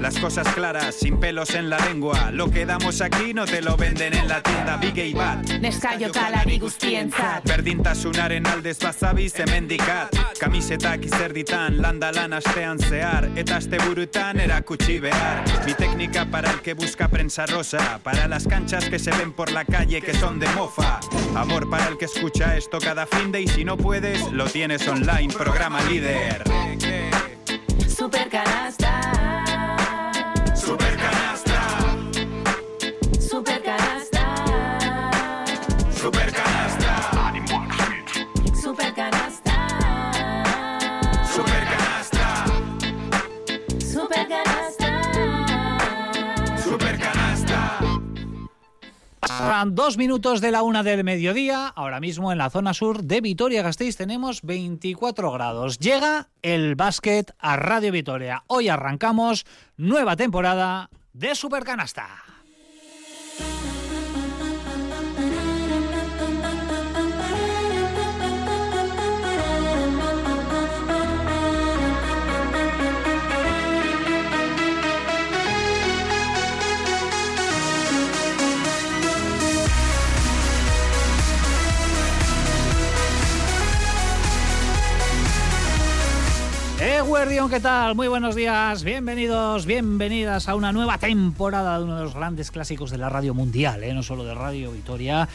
Las cosas claras, sin pelos en la lengua. Lo que damos aquí no te lo venden en la tienda. Big y Bad. Neskaio talari guztientzat Berdintasunaren aldez bazabiz hemendikat Kamisetak izerditan landa lan astean zehar Eta asteburutan erakutsi behar. Mi técnica para el que busca prensa rosa. Para las canchas que se ven por la calle que son de mofa. Amor para el que escucha esto cada fin de Y si no puedes, lo tienes online, programa líder. Super dos minutos de la una del mediodía. Ahora mismo en la zona sur de Vitoria-Gasteiz tenemos 24 grados. Llega el básquet a Radio Vitoria. Hoy arrancamos nueva temporada de Supercanasta. ¿Qué tal? Muy buenos días, bienvenidos, bienvenidas a una nueva temporada de uno de los grandes clásicos de la radio mundial, ¿eh? no solo de Radio Vitoria.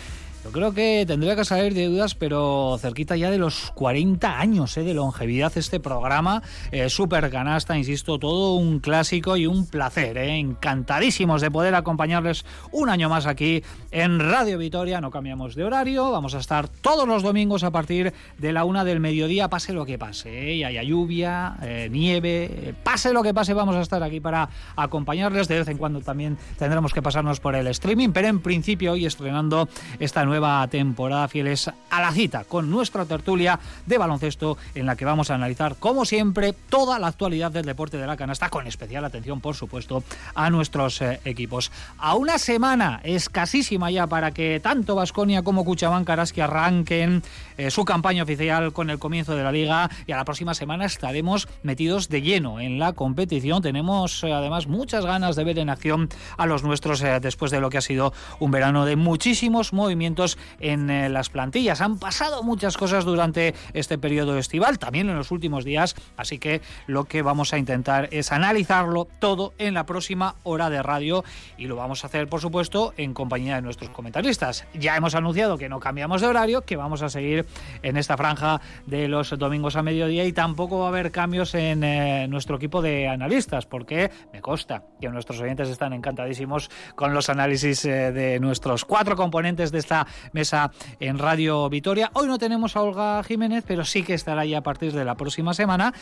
Yo creo que tendría que salir de dudas, pero cerquita ya de los 40 años ¿eh? de longevidad este programa. Eh, Super canasta, insisto, todo un clásico y un placer. ¿eh? Encantadísimos de poder acompañarles un año más aquí en Radio Vitoria. No cambiamos de horario, vamos a estar todos los domingos a partir de la una del mediodía, pase lo que pase. ¿eh? Y haya lluvia, nieve, pase lo que pase, vamos a estar aquí para acompañarles. De vez en cuando también tendremos que pasarnos por el streaming, pero en principio hoy estrenando esta nueva temporada fieles a la cita con nuestra tertulia de baloncesto en la que vamos a analizar, como siempre, toda la actualidad del deporte de la canasta, con especial atención, por supuesto, a nuestros eh, equipos. A una semana escasísima ya para que tanto Vasconia como Cuchabán Karaski arranquen eh, su campaña oficial con el comienzo de la liga y a la próxima semana estaremos metidos de lleno en la competición. Tenemos eh, además muchas ganas de ver en acción a los nuestros eh, después de lo que ha sido un verano de muchísimos movimientos en las plantillas. Han pasado muchas cosas durante este periodo estival, también en los últimos días, así que lo que vamos a intentar es analizarlo todo en la próxima hora de radio y lo vamos a hacer, por supuesto, en compañía de nuestros comentaristas. Ya hemos anunciado que no cambiamos de horario, que vamos a seguir en esta franja de los domingos a mediodía y tampoco va a haber cambios en eh, nuestro equipo de analistas, porque me consta que nuestros oyentes están encantadísimos con los análisis eh, de nuestros cuatro componentes de esta mesa en Radio Vitoria. Hoy no tenemos a Olga Jiménez, pero sí que estará ya a partir de la próxima semana.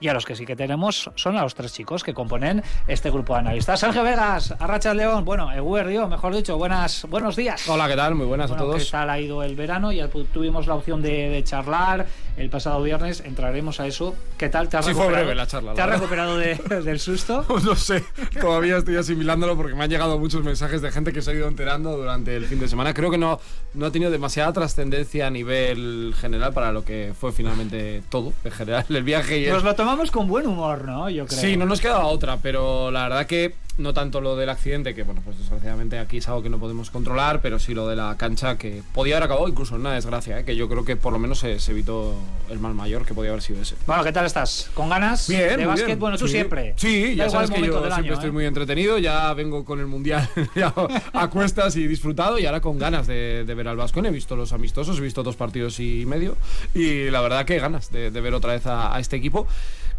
Y a los que sí que tenemos son a los tres chicos que componen este grupo de analistas. Sergio Vegas, Arracha León, bueno, Eguerdio, mejor dicho, buenas, buenos días. Hola, ¿qué tal? Muy buenas Bueno, a todos. ¿Qué tal ha ido el verano? Ya tuvimos la opción de, de charlar el pasado viernes, entraremos a eso. ¿Qué tal? ¿Te has Sí, fue recuperado? breve la charla, la ¿Te has recuperado de- del susto? No sé, todavía estoy asimilándolo porque me han llegado muchos mensajes de gente que se ha ido enterando durante el fin de semana. Creo que no, no ha tenido demasiada trascendencia a nivel general para lo que fue finalmente todo, en general, el viaje y el... tomamos con buen humor, ¿no? Yo creo. Sí, no nos quedaba otra, pero la verdad que no tanto lo del accidente, que bueno, pues desgraciadamente aquí es algo que no podemos controlar, pero sí lo de la cancha que podía haber acabado incluso en una desgracia, ¿eh? que yo creo que por lo menos se, se evitó el mal mayor que podía haber sido ese. Bueno, ¿qué tal estás? ¿Con ganas Bien, de básquet? bien. Bueno, tú Sí. siempre. Sí, Da ya sabes que yo siempre año, estoy ¿eh? muy entretenido, ya vengo con el mundial a cuestas y disfrutado y ahora con ganas de, de ver al Vascon. He visto los amistosos, he visto dos partidos y medio y la verdad que ganas de, de ver otra vez a, a este equipo.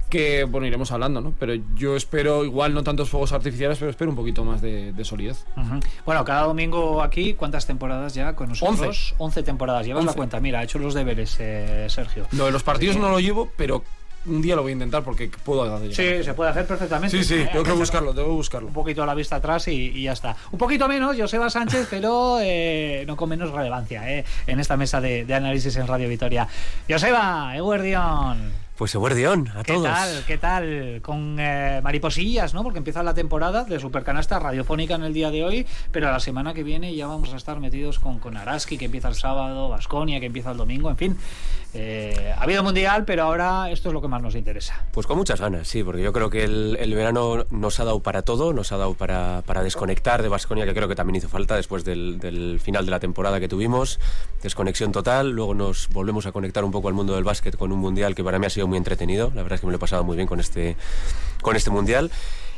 Que bueno, iremos hablando, ¿no? Pero yo espero, igual no tantos fuegos artificiales, pero espero un poquito más de, de solidez. Bueno, cada domingo aquí, ¿cuántas temporadas ya con nosotros? 11 temporadas. Llevas la 11. cuenta. Mira, ha hecho los deberes, eh, Sergio. Lo de los partidos no lo llevo, pero un día lo voy a intentar porque puedo hacer. Sí, se puede hacer perfectamente. Sí, sí, Eh, tengo que buscarlo, tengo que buscarlo. Un poquito a la vista atrás y, y ya está. Un poquito menos, Joseba Sánchez, pero eh, no con menos relevancia eh, en esta mesa de, de análisis en Radio Vitoria. Joseba, Eguerdión. Pues Eguerdión, a ¿Qué todos. tal? ¿Qué tal? Con eh, mariposillas, ¿no? Porque empieza la temporada de Supercanasta radiofónica en el día de hoy, pero la semana que viene ya vamos a estar metidos con, con Araski, que empieza el sábado, Vasconia, que empieza el domingo, en fin. Eh, ha habido mundial, pero ahora esto es lo que más nos interesa. Pues con muchas ganas, sí, porque yo creo que el, el verano nos ha dado para todo, nos ha dado para, para desconectar de Vasconia, que creo que también hizo falta después del, del final de la temporada que tuvimos. Desconexión total, luego nos volvemos a conectar un poco al mundo del básquet con un mundial que para mí ha sido muy entretenido. La verdad es que me lo he pasado muy bien con este, con este mundial.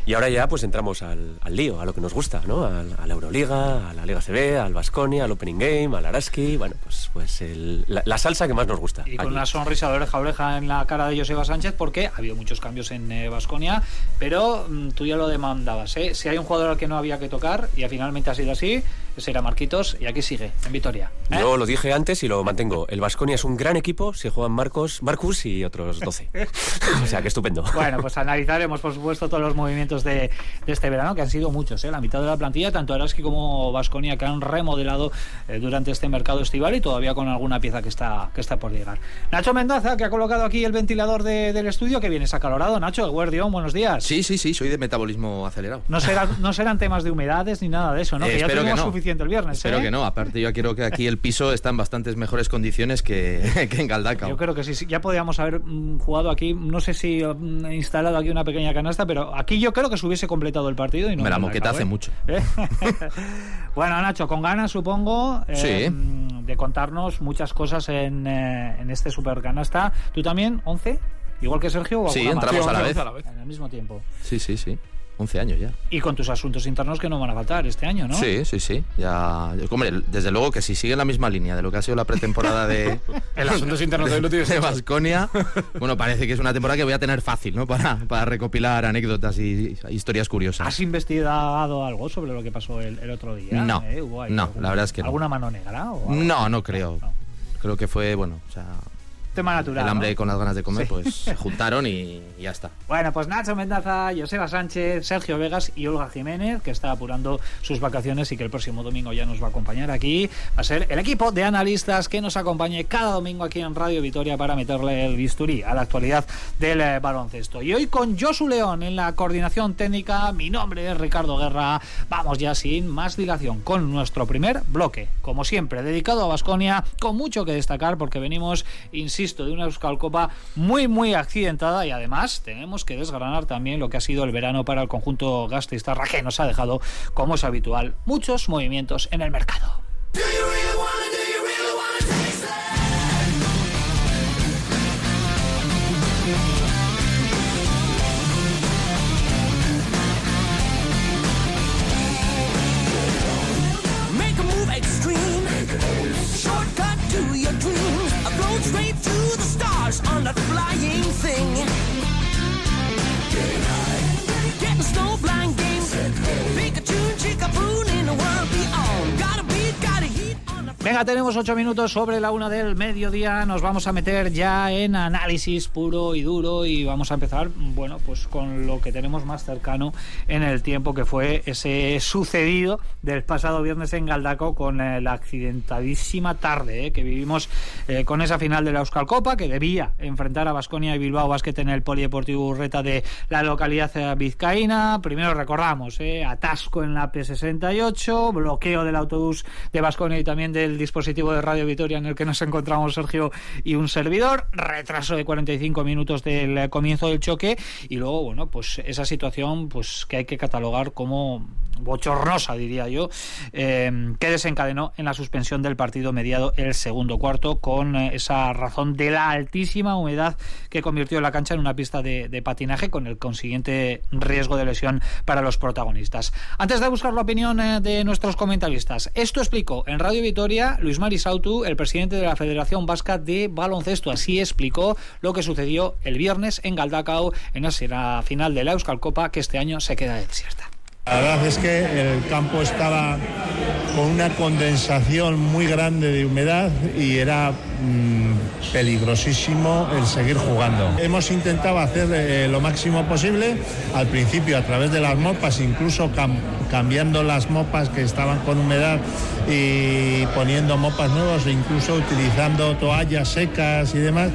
Y ahora ya pues entramos al, al lío, a lo que nos gusta, ¿no? A, a la Euroliga, a la Liga CB, al Vasconia, al Opening Game, al Araski, bueno, pues, pues el- la, la salsa que más nos gusta. Y con una sonrisa de oreja a oreja en la cara de Joseba Sánchez, porque ha habido muchos cambios en Vasconia, pero mm, tú ya lo demandabas. ¿eh? Si hay un jugador al que no había que tocar, y finalmente ha sido así, ese era Marquitos, y aquí sigue, en Vitoria. ¿eh? Yo lo dije antes y lo mantengo. El Vasconia es un gran equipo si juegan Marcos, Marcus y otros 12. o sea, que estupendo. Bueno, pues analizaremos, por supuesto, todos los movimientos de, de este verano, que han sido muchos, ¿eh? la mitad de la plantilla, tanto Araski como Vasconia, que han remodelado eh, durante este mercado estival y todavía con alguna pieza que está, que está por llegar. Nacho Mendoza, que ha colocado aquí el ventilador de- del estudio, que vienes acalorado. Nacho, Guardión, buenos días. Sí, sí, sí, soy de metabolismo acelerado. No, será, no serán temas de humedades ni nada de eso, ¿no? Eh, que ya espero que tuvimos no. suficiente el viernes. Espero ¿eh? que no. Aparte, yo creo que aquí el piso está en bastantes mejores condiciones que, que en Galdacao. Yo creo que sí, sí, ya podíamos haber mm, jugado aquí, no sé si mm, instalado aquí una pequeña canasta, pero aquí yo creo que se hubiese completado el partido y no Me la moqueta hace ¿eh? mucho. ¿Eh? bueno, Nacho, con ganas supongo eh, Sí. mm, de contarnos muchas cosas en, eh, en este supercanasta. ¿Tú también? ¿11? ¿Igual que Sergio? O Sí, entramos a la vez. a la vez. En el mismo tiempo. Sí, sí, sí. 11 años ya. Y con tus asuntos internos que no van a faltar este año, ¿no? Sí, sí, sí. Ya, hombre, desde luego que si sigue la misma línea de lo que ha sido la pretemporada de El asunto es interno de de hecho. Vasconia, bueno, parece que es una temporada que voy a tener fácil, ¿no? Para, para recopilar anécdotas y historias curiosas. ¿Has investigado algo sobre lo que pasó el, el otro día? No, ¿Eh? ¿Hubo ahí no, la verdad es que no. ¿Alguna mano negra? o algo? No, no creo. No. Creo que fue, bueno, o sea, Tema natural. el hambre ¿no? con las ganas de comer, Sí. pues se juntaron y, y ya está. Bueno, pues Nacho Mendaza, Joseba Sánchez, Sergio Vegas y Olga Jiménez, que está apurando sus vacaciones y que el próximo domingo ya nos va a acompañar aquí. Va a ser el equipo de analistas que nos acompañe cada domingo aquí en Radio Vitoria para meterle el bisturí a la actualidad del eh, baloncesto. Y hoy con Josu León en la coordinación técnica, mi nombre es Ricardo Guerra. Vamos ya sin más dilación con nuestro primer bloque, como siempre, dedicado a Basconia, con mucho que destacar porque venimos, insisto, de una Euskal Copa muy, muy accidentada y además tenemos que desgranar también lo que ha sido el verano para el conjunto gasteiztarra que nos ha dejado, como es habitual, muchos movimientos en el mercado. Venga, tenemos ocho minutos sobre la una del mediodía. Nos vamos a meter ya en análisis puro y duro y vamos a empezar, bueno, pues con lo que tenemos más cercano en el tiempo, que fue ese sucedido del pasado viernes en Galdaco con eh, la accidentadísima tarde eh, que vivimos eh, con esa final de la Euskal Copa que debía enfrentar a Basconia y Bilbao Basket en el Polideportivo Urreta de la localidad vizcaína. Primero recordamos, atasco en la P68, bloqueo del autobús de Basconia y también del dispositivo de Radio Vitoria en el que nos encontramos Sergio y un servidor, retraso de 45 minutos del eh, comienzo del choque y luego, bueno, pues esa situación pues que hay que catalogar como bochornosa, diría yo, eh, que desencadenó en la suspensión del partido mediado el segundo cuarto con eh, esa razón de la altísima humedad que convirtió la cancha en una pista de, de patinaje con el consiguiente riesgo de lesión para los protagonistas. Antes de buscar la opinión de nuestros comentaristas, esto explicó en Radio Vitoria Luis Mari Sautu, el presidente de la Federación Vasca de Baloncesto. Así explicó lo que sucedió el viernes en Galdacao en la final de la Euskal Copa que este año se queda desierta. La verdad es que el campo estaba con una condensación muy grande de humedad y era mm, peligrosísimo el seguir jugando. Hemos intentado hacer eh, lo máximo posible, al principio a través de las mopas, incluso cam- cambiando las mopas que estaban con humedad y poniendo mopas nuevas incluso utilizando toallas secas y demás,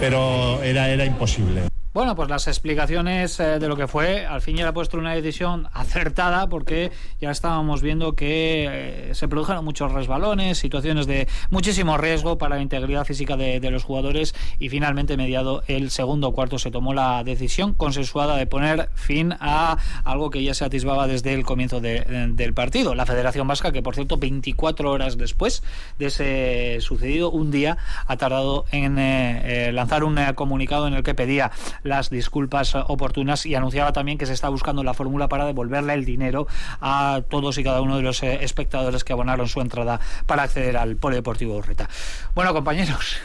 pero era, era imposible. Bueno, pues las explicaciones eh, de lo que fue, al fin ya ha puesto una decisión acertada porque ya estábamos viendo que eh, se produjeron muchos resbalones, situaciones de muchísimo riesgo para la integridad física de, de los jugadores y finalmente mediado el segundo cuarto se tomó la decisión consensuada de poner fin a algo que ya se atisbaba desde el comienzo de- de- del partido. La Federación Vasca, que por cierto 24 horas después de ese sucedido, un día ha tardado en eh, eh, lanzar un eh, comunicado en el que pedía las disculpas eh, oportunas y anunciaba también que se está buscando la fórmula para devolverle el dinero a todos y cada uno de los eh, espectadores que abonaron su entrada para acceder al Polideportivo Urreta. Bueno, compañeros.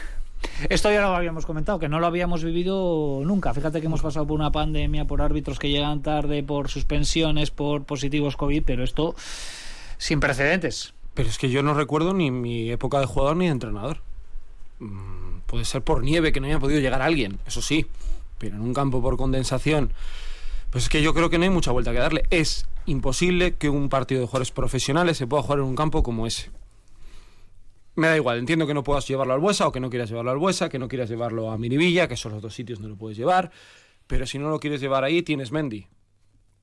Esto ya lo habíamos comentado, que no lo habíamos vivido nunca. Fíjate que hemos pasado por una pandemia, por árbitros que llegan tarde, por suspensiones, por positivos COVID, pero esto sin precedentes. Pero es que yo no recuerdo ni mi época de jugador ni de entrenador. Mm, puede ser por nieve que no haya podido llegar alguien, eso sí. Pero en un campo por condensación, pues es que yo creo que no hay mucha vuelta que darle. Es imposible que un partido de jugadores profesionales se pueda jugar en un campo como ese. Me da igual, entiendo que no puedas llevarlo al Buesa o que no quieras llevarlo al Buesa, que no quieras llevarlo a Miribilla, que son los dos sitios donde lo puedes llevar. Pero si no lo quieres llevar ahí, tienes Mendy,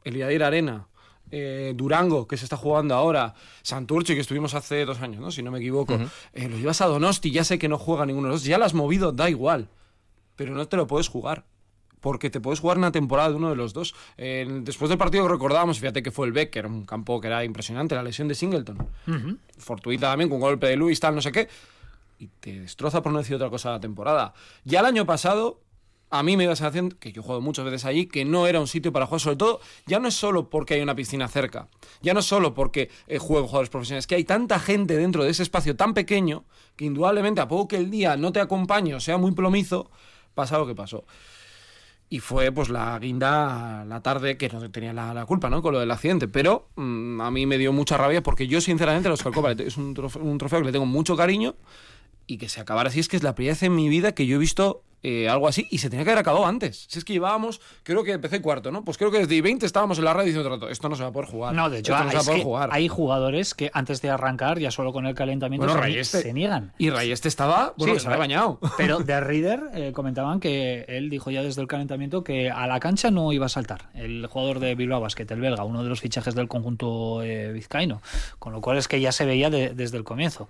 Eliadir Arena, eh, Durango, que se está jugando ahora, Santurce, que estuvimos hace dos años, ¿no? si no me equivoco. Eh, lo llevas a Donosti, ya sé que no juega ninguno de los dos, ya lo has movido, da igual. Pero no te lo puedes jugar. Porque te puedes jugar una temporada de uno de los dos. Eh, después del partido que recordábamos, fíjate que fue el Beck, que era un campo que era impresionante, la lesión de Singleton. Fortuita también, con golpe de Luis, tal, no sé qué. Y te destroza por no decir otra cosa la temporada. Ya el año pasado, a mí me dio la sensación, que yo he jugado muchas veces allí, que no era un sitio para jugar. Sobre todo, ya no es solo porque hay una piscina cerca, ya no es solo porque eh, juegan jugadores profesionales, que hay tanta gente dentro de ese espacio tan pequeño que indudablemente a poco que el día no te acompañe o sea muy plomizo, pasa lo que pasó. Y fue pues la guinda la tarde que no tenía la, la culpa, ¿no? Con lo del accidente. Pero mm, a mí me dio mucha rabia porque yo, sinceramente, los Calcopa le te- es un trofeo, un trofeo que le tengo mucho cariño y que se acabara así es que es la primera vez en mi vida que yo he visto eh, algo así y se tenía que haber acabado antes. Si es que llevábamos, creo que empecé cuarto, ¿no? Pues creo que desde 20 estábamos en la radio diciendo rato, esto no se va a poder jugar. No, de hecho, no se va a poder jugar. hay jugadores que antes de arrancar, ya solo con el calentamiento, Bueno, se, Rayeste- se niegan. Y Rayeste estaba, bueno, Sí, se había bañado. Pero de Reader eh, comentaban que él dijo ya desde el calentamiento que a la cancha no iba a saltar. El jugador de Bilbao Basket, el belga, uno de los fichajes del conjunto eh, vizcaíno. Con lo cual es que ya se veía de- desde el comienzo.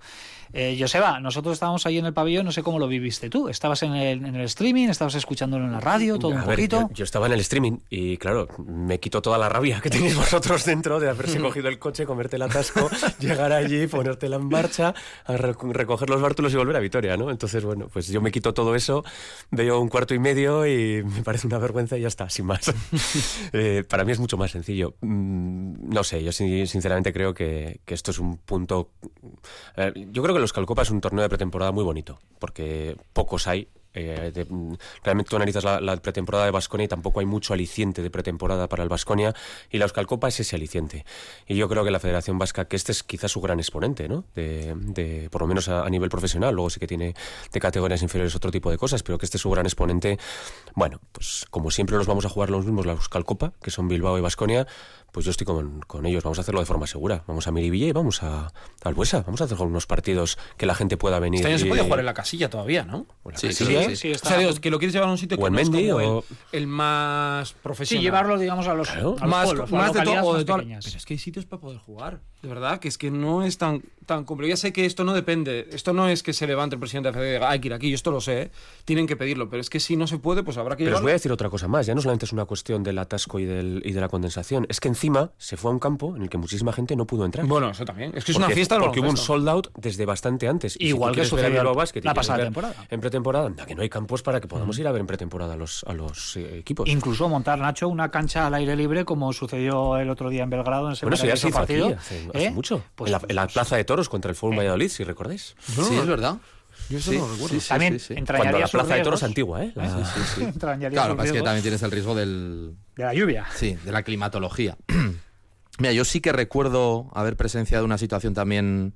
Eh, Joseba, nosotros estábamos ahí en el pabellón, no sé cómo lo viviste tú. ¿Estabas en el, en el streaming? ¿Estabas escuchándolo en la radio? ¿Todo un ver, poquito? yo, yo estaba en el streaming y claro, me quitó toda la rabia que tenéis vosotros dentro de haberse cogido el coche, comerte el atasco, llegar allí, ponértela en marcha, a recoger los bártulos y volver a Vitoria, ¿no? Entonces, bueno, pues yo me quito todo eso, veo un cuarto y medio y me parece una vergüenza y ya está, sin más. Eh, para mí es mucho más sencillo. Mm, no sé, yo sin- sinceramente creo que, que esto es un punto... Eh, yo creo que los Calcopa es un torneo de pretemporada muy bonito, porque pocos hay. Eh, de- mm, realmente tú analizas la, la pretemporada de Basconia y tampoco hay mucho aliciente de pretemporada para el Basconia y la Euskalcopa es ese aliciente. Y yo creo que la Federación Vasca, que este es quizás su gran exponente, ¿no? De, de- por lo menos a, a nivel profesional, luego sí que tiene de categorías inferiores otro tipo de cosas, pero que este es su gran exponente. Bueno, pues como siempre nos vamos a jugar los mismos la Euskalcopa, que son Bilbao y Basconia, pues yo estoy con, con ellos, vamos a hacerlo de forma segura. Vamos a Miribilla y vamos a, al Buesa, vamos a hacer unos partidos que la gente pueda venir. Este año se y- puede jugar en la casilla todavía, ¿no? o la Sí, sí, Casilla. sí, sí, O sea, digo, que lo quieres llevar a un sitio que no es como o- el, el más profesional. Sí, llevarlo, digamos, a los, Claro. a los más, a más de todo, más. Pero es que hay sitios para poder jugar. De verdad, que es que no es tan, tan. Ya sé que esto no depende. Esto no es que se levante el presidente de la Federación y diga, hay que ir aquí. Yo esto lo sé. ¿eh? Tienen que pedirlo. Pero es que si no se puede, pues habrá que Pero os voy a decir otra cosa más. Ya no solamente es una cuestión del atasco y, del, y de la condensación. Es que encima se fue a un campo en el que muchísima gente no pudo entrar. Bueno, eso también. Es que es Porque- una fiesta Porque hubo un sold out desde bastante antes. Y Igual si que sucedió Basket la quieres pasada temporada. En pretemporada, anda, que no hay campos para que podamos ir a ver en pretemporada a los, a los eh, equipos. Incluso montar, Nacho, una cancha al aire libre como sucedió el otro día en Belgrado en ese bueno, eso ya se hizo aquí partido. hace ¿eh? mucho. Pues, en, la, en la Plaza de Toros contra el Fútbol Valladolid, si recordáis. Sí, es verdad. Yo eso Sí, no lo recuerdo. sí, sí, también sí, sí. entrañaría Cuando la Plaza de Toros antigua, ¿eh? La- Sí, sí. entrañaría Claro, es que también tienes el riesgo del, de la lluvia. Sí, de la climatología. Mira, yo sí que recuerdo haber presenciado una situación también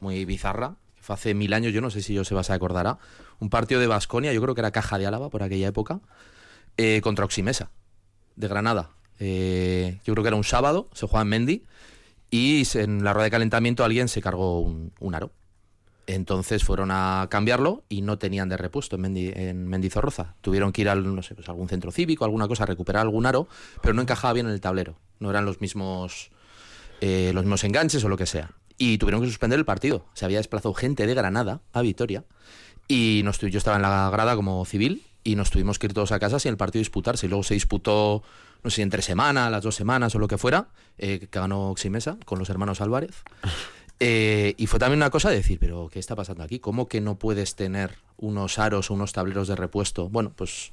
muy bizarra, Fue hace mil años, yo no sé si Joseba se acordará. Un partido de Basconia, yo creo que era Caja de Álava por aquella época, eh, contra Oximesa, de Granada. Eh, yo creo que era un sábado, se jugaba en Mendy, y en la rueda de calentamiento alguien se cargó un, un aro. Entonces fueron a cambiarlo y no tenían de repuesto en, Mendi- en Mendizorroza. Tuvieron que ir al, no sé, pues algún centro cívico, alguna cosa, a recuperar algún aro, pero no encajaba bien en el tablero. No eran los mismos, eh, los mismos enganches o lo que sea. Y tuvieron que suspender el partido. Se había desplazado gente de Granada a Vitoria y nos yo estaba en la grada como civil y nos tuvimos que ir todos a casa sin el partido disputarse. Y luego se disputó, no sé si entre semana, las dos semanas o lo que fuera, eh, que ganó Oximesa con los hermanos Álvarez. Eh, y fue también una cosa de decir, pero ¿qué está pasando aquí? ¿Cómo que no puedes tener unos aros o unos tableros de repuesto? Bueno, pues,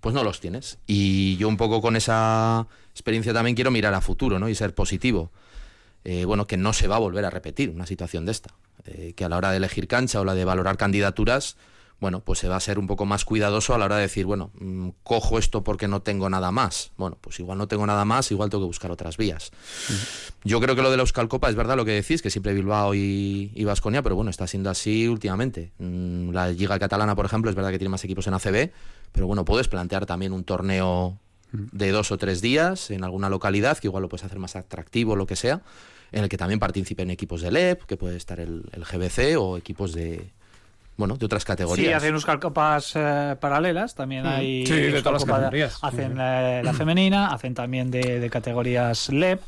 pues no los tienes. Y yo un poco con esa experiencia también quiero mirar a futuro ¿no? y ser positivo. Eh, bueno, que no se va a volver a repetir una situación de esta. Eh, que a la hora de elegir cancha o la de valorar candidaturas, bueno, pues se va a ser un poco más cuidadoso a la hora de decir, bueno, mm, cojo esto porque no tengo nada más. Bueno, pues igual no tengo nada más, igual tengo que buscar otras vías. Yo creo que lo de la Euskal Copa es verdad lo que decís, que siempre Bilbao y, Baskonia, pero bueno, está siendo así últimamente. Mm, La Liga Catalana, por ejemplo, es verdad que tiene más equipos en ACB, pero bueno, puedes plantear también un torneo de dos o tres días en alguna localidad, que igual lo puedes hacer más atractivo, lo que sea, en el que también participen equipos del EP, que puede estar el, el GBC o equipos de bueno de otras Sí, categorías. hacen Euskal Copas eh, paralelas, también hay Sí, de todas las categorías. Hacen eh, la femenina, hacen también de, de categorías LEP,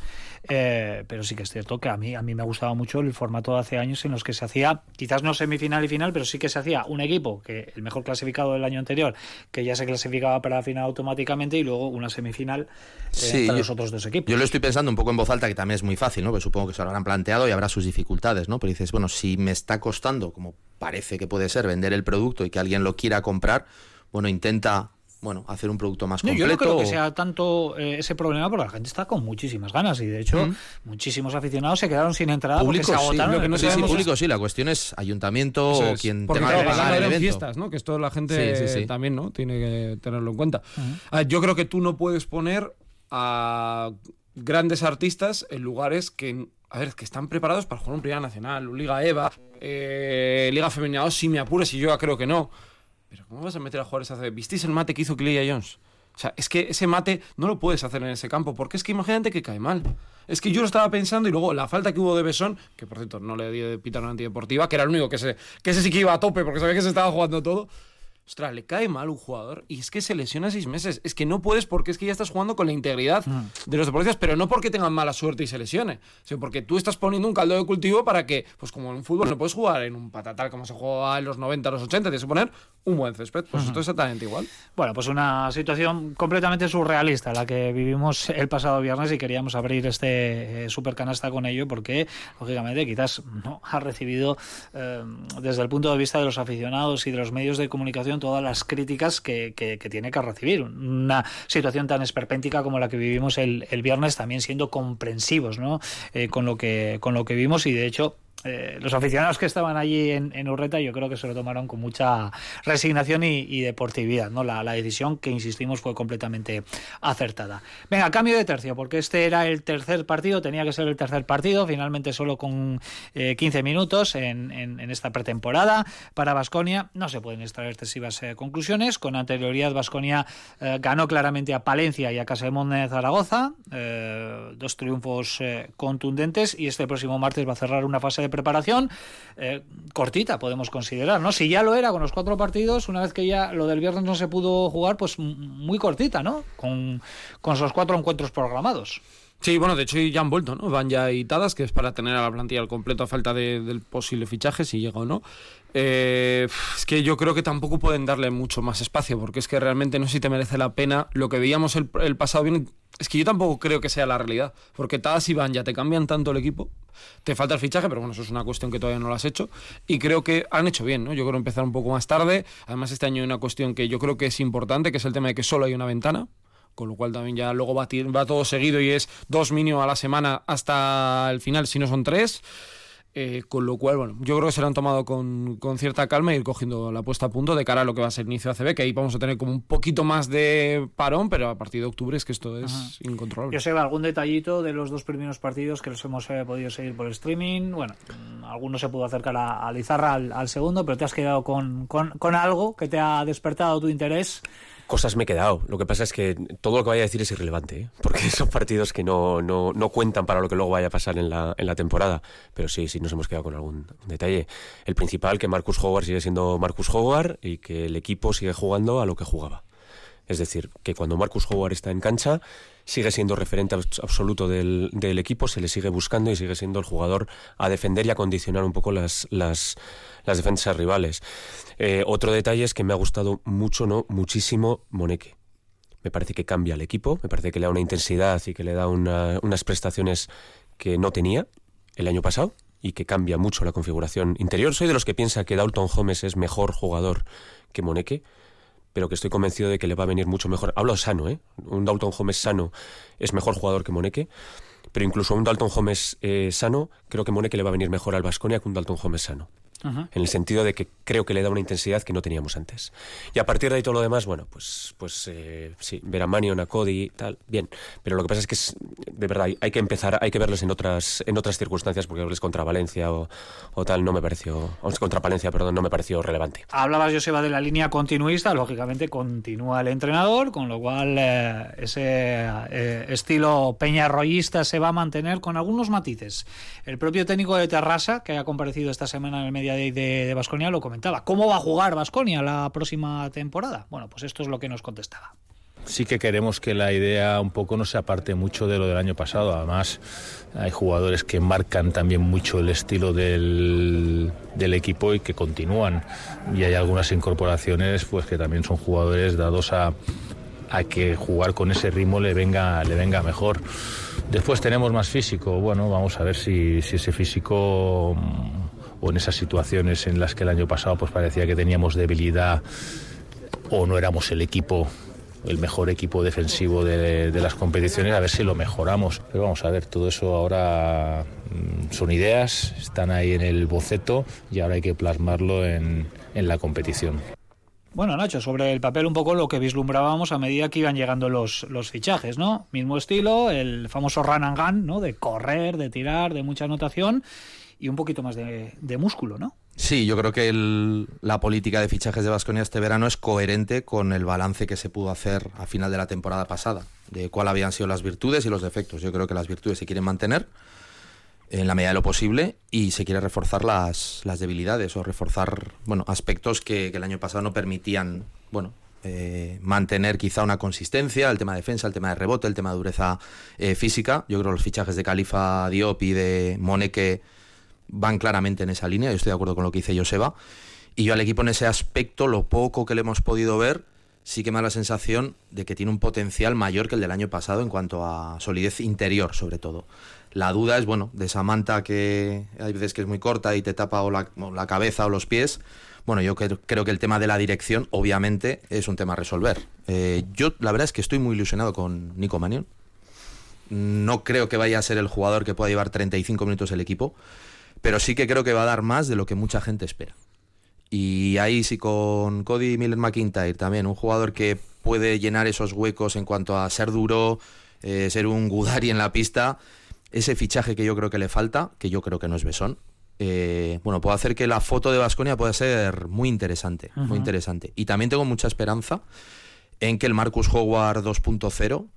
eh, pero sí que es cierto que a mí, a mí me gustaba mucho el formato de hace años en los que se hacía, quizás no semifinal y final, pero sí que se hacía un equipo, que el mejor clasificado del año anterior, que ya se clasificaba para la final automáticamente, y luego una semifinal eh, Sí, yo- los otros dos equipos. Yo lo estoy pensando un poco en voz alta, que también es muy fácil, ¿no? Porque supongo que se lo habrán planteado y habrá sus dificultades, ¿no? Pero dices, bueno, si me está costando, como parece que puede ser, vender el producto y que alguien lo quiera comprar, bueno, intenta, bueno, hacer un producto más No, completo. yo no creo que sea tanto eh, ese problema porque la gente está con muchísimas ganas y de hecho muchísimos aficionados se quedaron sin entrada Público porque se sí, agotaron. que no sí, público sí, la cuestión es ayuntamiento o es. quien Porque tenga que pagar el evento. fiestas, ¿no? Que esto la gente Sí, sí, sí. también, ¿no? Tiene que tenerlo en cuenta. A ver, yo creo que tú no puedes poner a grandes artistas en lugares que, a ver, que están preparados para jugar un Primera Nacional, un Liga EVA, eh, Liga Femenina 2, si me apures y yo ya creo que no. Pero ¿cómo vas a meter a jugadores a hacer? ¿Visteis el mate que hizo Cleia Jones? O sea, es que ese mate no lo puedes hacer en ese campo, porque es que imagínate que cae mal. Es que yo lo estaba pensando y luego la falta que hubo de Besón, que por cierto no le di de pitar una antideportiva, que era el único que se, que sí que iba a tope porque sabía que se estaba jugando todo. Ostras, le cae mal un jugador y es que se lesiona seis meses. Es que no puedes porque es que ya estás jugando con la integridad de los deportistas, pero no porque tengan mala suerte y se lesione, sino porque tú estás poniendo un caldo de cultivo para que, pues como en un fútbol no puedes jugar en un patatal como se jugaba en los 90, los 80, tienes que poner un buen césped. Pues esto es exactamente igual. Bueno, pues una situación completamente surrealista la que vivimos el pasado viernes y queríamos abrir este eh, supercanasta con ello porque, lógicamente, quizás no ha recibido eh, desde el punto de vista de los aficionados y de los medios de comunicación todas las críticas que, que- tiene que recibir. Una situación tan esperpéntica como la que vivimos el, el viernes, también siendo comprensivos ¿no? Eh, con, lo que, con lo que vimos y, de hecho, eh, los aficionados que estaban allí en, Urreta yo creo que se lo tomaron con mucha resignación y, deportividad. ¿no? La, decisión que, insistimos, fue completamente acertada. Venga, cambio de tercio, porque este era el tercer partido, tenía que ser el tercer partido, finalmente solo con eh, 15 minutos en, esta pretemporada. Para Basconia no se pueden extraer excesivas eh, conclusiones. Con anterioridad, Basconia ganó claramente a Palencia y a Casemón de Zaragoza, eh, dos triunfos eh, contundentes, y este próximo martes va a cerrar una fase de preparación eh, cortita, podemos considerar, ¿no? Si ya lo era con los cuatro partidos, una vez que ya lo del viernes no se pudo jugar, pues muy cortita, ¿no? Con, con esos cuatro encuentros programados. Sí, bueno, de hecho ya han vuelto, ¿no? Van ya editadas, que es para tener a la plantilla al completo a falta de- del posible fichaje, si llega o no. Eh, es que yo creo que tampoco pueden darle mucho más espacio, porque es que realmente no sé si te merece la pena lo que veíamos el, el pasado bien. Es que yo tampoco creo que sea la realidad, porque Tadas y Van ya te cambian tanto el equipo, te falta el fichaje, pero bueno, eso es una cuestión que todavía no lo has hecho, y creo que han hecho bien, ¿no? Yo creo empezar un poco más tarde, además este año hay una cuestión que yo creo que es importante, que es el tema de que solo hay una ventana, con lo cual también ya luego va, va todo seguido y es dos mínimo a la semana hasta el final, si no son tres. Eh, con lo cual, bueno, yo creo que se lo han tomado con, con cierta calma y ir cogiendo la puesta a punto de cara a lo que va a ser el inicio de ACB, que ahí vamos a tener como un poquito más de parón, pero a partir de octubre es que esto es Ajá. incontrolable. Yo sé algún detallito de los dos primeros partidos que los hemos eh, podido seguir por streaming. Bueno, mm, alguno se pudo acercar a, a Lizarra al, al segundo, pero te has quedado con, con, con algo que te ha despertado tu interés. Cosas me he quedado. Lo que pasa es que todo lo que vaya a decir es irrelevante, ¿eh? porque son partidos que no, no, no cuentan para lo que luego vaya a pasar en la, en la temporada. Pero sí, sí nos hemos quedado con algún detalle. El principal, que Marcus Howard sigue siendo Marcus Howard y que el equipo sigue jugando a lo que jugaba. Es decir, que cuando Marcus Howard está en cancha, sigue siendo referente abs- absoluto del, equipo, se le sigue buscando y sigue siendo el jugador a defender y a condicionar un poco las, defensas rivales. Eh, otro detalle es que me ha gustado mucho, no, muchísimo Moneke. Me parece que cambia el equipo, me parece que le da una intensidad y que le da una- unas prestaciones que no tenía el año pasado y que cambia mucho la configuración interior. Soy de los que piensa que Dalton Holmes es mejor jugador que Moneke, pero que estoy convencido de que le va a venir mucho mejor. Hablo sano, ¿eh? Un Dalton Holmes sano es mejor jugador que Moneke, pero incluso un Dalton Holmes eh, sano, creo que Moneke le va a venir mejor al Vasconia que un Dalton Holmes sano. En el sentido de que creo que le da una intensidad que no teníamos antes. Y a partir de ahí todo lo demás, bueno, pues, pues eh, sí, ver a Manion, a Cody, tal, bien. Pero lo que pasa es que es, de verdad hay, que empezar, hay que verles en otras, en otras circunstancias, porque verles contra Valencia o, o tal no me pareció, o contra Valencia, perdón, no me pareció relevante. Hablabas, Joseba, de la línea continuista. Lógicamente, continúa el entrenador, con lo cual eh, ese eh, estilo peñarroyista se va a mantener con algunos matices. El propio técnico de Terrassa, que ha comparecido esta semana en el Media Day de Vasconia, lo comentaba. ¿Cómo va a jugar Vasconia la próxima temporada? Bueno, pues esto es lo que nos contestaba. sí que queremos que la idea un poco no se aparte mucho de lo del año pasado. Además, hay jugadores que marcan también mucho el estilo del, del equipo y que continúan. Y hay algunas incorporaciones pues que también son jugadores dados a, a que jugar con ese ritmo le venga, le venga mejor. Después tenemos más físico. Bueno, vamos a ver si, si ese físico o en esas situaciones en las que el año pasado pues parecía que teníamos debilidad o no éramos el equipo el mejor equipo defensivo de, de, las competiciones, a ver si lo mejoramos. Pero vamos a ver, todo eso ahora mm, son ideas, están ahí en el boceto y ahora hay que plasmarlo en, en la competición. Bueno, Nacho, sobre el papel un poco lo que vislumbrábamos a medida que iban llegando los, los fichajes, ¿no? Mismo estilo, el famoso run and gun, ¿no? De correr, de tirar, de mucha anotación y un poquito más de, de músculo, ¿no? Sí, yo creo que el, la política de fichajes de Vasconia este verano es coherente con el balance que se pudo hacer a final de la temporada pasada, de cuál habían sido las virtudes y los defectos. Yo creo que las virtudes se quieren mantener en la medida de lo posible y se quiere reforzar las, las debilidades o reforzar bueno, aspectos que, el año pasado no permitían bueno, eh, mantener quizá una consistencia, el tema de defensa, el tema de rebote, el tema de dureza eh, física. Yo creo que los fichajes de Califa Diop y de Moneke van claramente en esa línea, yo estoy de acuerdo con lo que dice Joseba. Y yo al equipo en ese aspecto, lo poco que le hemos podido ver, sí que me da la sensación de que tiene un potencial mayor que el del año pasado en cuanto a solidez interior, sobre todo. La duda es, bueno, de esa manta que hay veces que es muy corta y te tapa o la, cabeza o los pies. Bueno, yo creo, creo, que el tema de la dirección, obviamente, es un tema a resolver. Eh, yo, la verdad es que estoy muy ilusionado con Nico Manion. No creo que vaya a ser el jugador que pueda llevar 35 minutos el equipo, pero sí que creo que va a dar más de lo que mucha gente espera. Y ahí sí con Cody Miller McIntyre también, un jugador que puede llenar esos huecos en cuanto a ser duro, eh, ser un Gudari en la pista, ese fichaje que yo creo que le falta, que yo creo que no es Besón, eh, bueno, puede hacer que la foto de Vasconia pueda ser muy interesante, uh -huh. muy interesante. Y también tengo mucha esperanza en que el Marcus Howard 2.0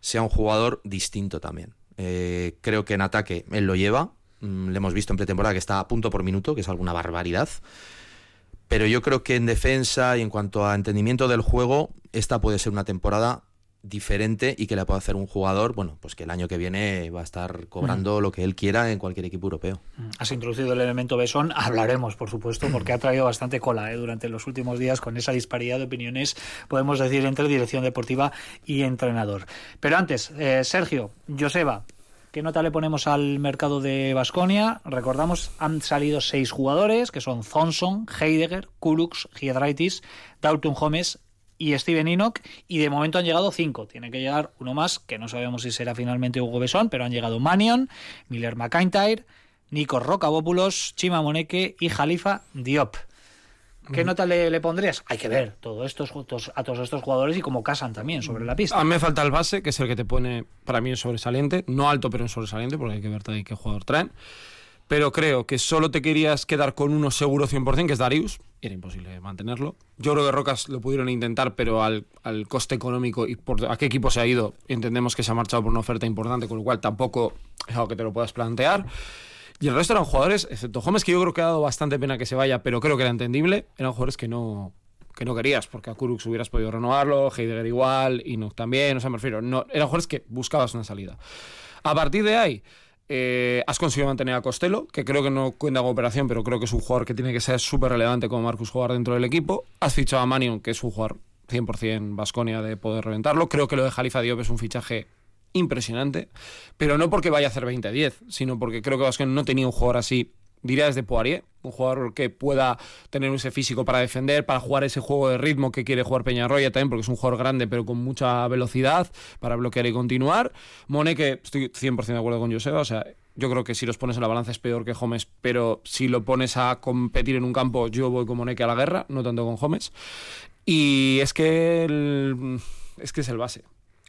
sea un jugador distinto también. Eh, creo que en ataque él lo lleva, le hemos visto en pretemporada que está a punto por minuto, que es alguna barbaridad. Pero yo creo que en defensa y en cuanto a entendimiento del juego, esta puede ser una temporada diferente y que la puede hacer un jugador, bueno, pues que el año que viene va a estar cobrando mm. lo que él quiera en cualquier equipo europeo. Has introducido el elemento Besón, hablaremos, por supuesto, porque ha traído bastante cola ¿eh? durante los últimos días con esa disparidad de opiniones, podemos decir, entre dirección deportiva y entrenador. Pero antes, eh, Sergio, Joseba, ¿Qué nota le ponemos al mercado de Basconia? Recordamos, han salido seis jugadores, que son Thompson, Heidegger, Kulux, Giedraitis, Dalton Holmes y Steven Enoch, y de momento han llegado cinco. Tiene que llegar uno más, que no sabemos si será finalmente Hugo Besón, pero han llegado Manion, Miller McIntyre, Nico Rocabópulos, Chima Moneque y Jalifa Diop. ¿Qué nota le, le pondrías? Hay que ver todo estos, a todos estos jugadores y cómo casan también sobre la pista. A mí me falta el base, que es el que te pone para mí en sobresaliente. No alto, pero en sobresaliente, porque hay que ver también qué jugador traen. Pero creo que solo te querías quedar con uno seguro 100%, que es Darius. Era imposible mantenerlo. Yo creo que Rocas lo pudieron intentar, pero al, al coste económico y por a qué equipo se ha ido, entendemos que se ha marchado por una oferta importante, con lo cual tampoco es algo que te lo puedas plantear. Y el resto eran jugadores, excepto Gómez, que yo creo que ha dado bastante pena que se vaya, pero creo que era entendible. Eran jugadores que no, que no querías, porque a Kurux hubieras podido renovarlo, Heidegger igual, Inuk también, o sea, me refiero, no, eran jugadores que buscabas una salida. A partir de ahí, eh, has conseguido mantener a Costello, que creo que no cuenta con operación, pero creo que es un jugador que tiene que ser súper relevante como Marcus jugar dentro del equipo. Has fichado a Manion, que es un jugador 100% Vasconia de poder reventarlo. Creo que lo de Jalifa Diop es un fichaje impresionante, pero no porque vaya a hacer 20-10, sino porque creo que Vasconia no tenía un jugador así, diría desde Poirier, un jugador que pueda tener ese físico para defender, para jugar ese juego de ritmo que quiere jugar Peñarroya también, porque es un jugador grande pero con mucha velocidad para bloquear y continuar. Mone, que estoy 100% de acuerdo con Joseba, o sea, yo creo que si los pones en la balanza es peor que Gómez, pero si lo pones a competir en un campo, yo voy con Moneque a la guerra, no tanto con Gómez. Y es que es que es el base.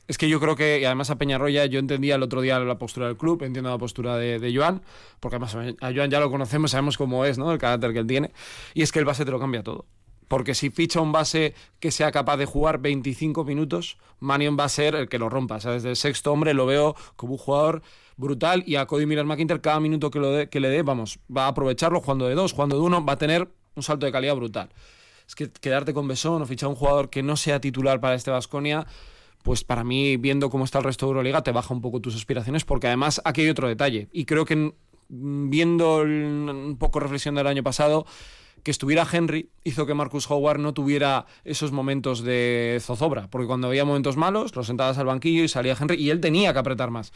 Es que yo creo que, y además a Peñarroya, yo entendía el otro día la postura del club, entiendo la postura de, Joan, porque además a Joan ya lo conocemos, sabemos cómo es, ¿no? El carácter que él tiene. Y es que el base te lo cambia todo. Porque si ficha un base que sea capaz de jugar 25 minutos, Manion va a ser el que lo rompa. O sea, desde el sexto hombre lo veo como un jugador brutal y a Cody Miller McIntyre cada minuto que, que le dé, vamos, va a aprovecharlo jugando de dos, jugando de uno, va a tener un salto de calidad brutal. Es que quedarte con Besón o fichar un jugador que no sea titular para este Vasconia, pues para mí, viendo cómo está el resto de Euroliga, te baja un poco tus aspiraciones, porque además aquí hay otro detalle. Y creo que mm, viendo un poco reflexión del año pasado, que estuviera Henry hizo que Marcus Howard no tuviera esos momentos de zozobra, porque cuando había momentos malos, lo sentabas al banquillo y salía Henry y él tenía que apretar más.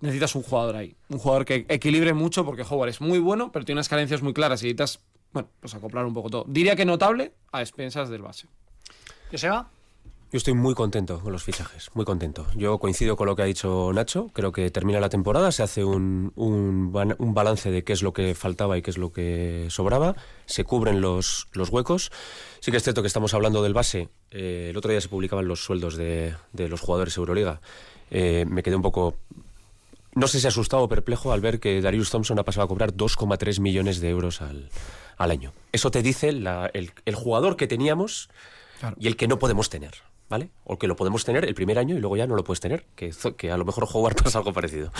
Necesitas un jugador ahí, un jugador que equilibre mucho, porque Howard es muy bueno, pero tiene unas carencias muy claras y necesitas, bueno, pues acoplar un poco todo. Diría que notable a expensas del base. Joseba. Yo estoy muy contento con los fichajes, muy contento. Yo coincido con lo que ha dicho Nacho, creo que termina la temporada, se hace un, un, un balance de qué es lo que faltaba y qué es lo que sobraba, se cubren los, los huecos. Sí que es cierto que estamos hablando del base, eh, el otro día se publicaban los sueldos de, de los jugadores Euroliga. Eh, me quedé un poco, no sé si asustado o perplejo al ver que Darius Thompson ha pasado a cobrar 2,3 millones de euros al, al año. Eso te dice la- el, el jugador que teníamos y el que no podemos tener, ¿vale? O que lo podemos tener el primer año y luego ya no lo puedes tener, que a lo mejor Howard pasa algo parecido.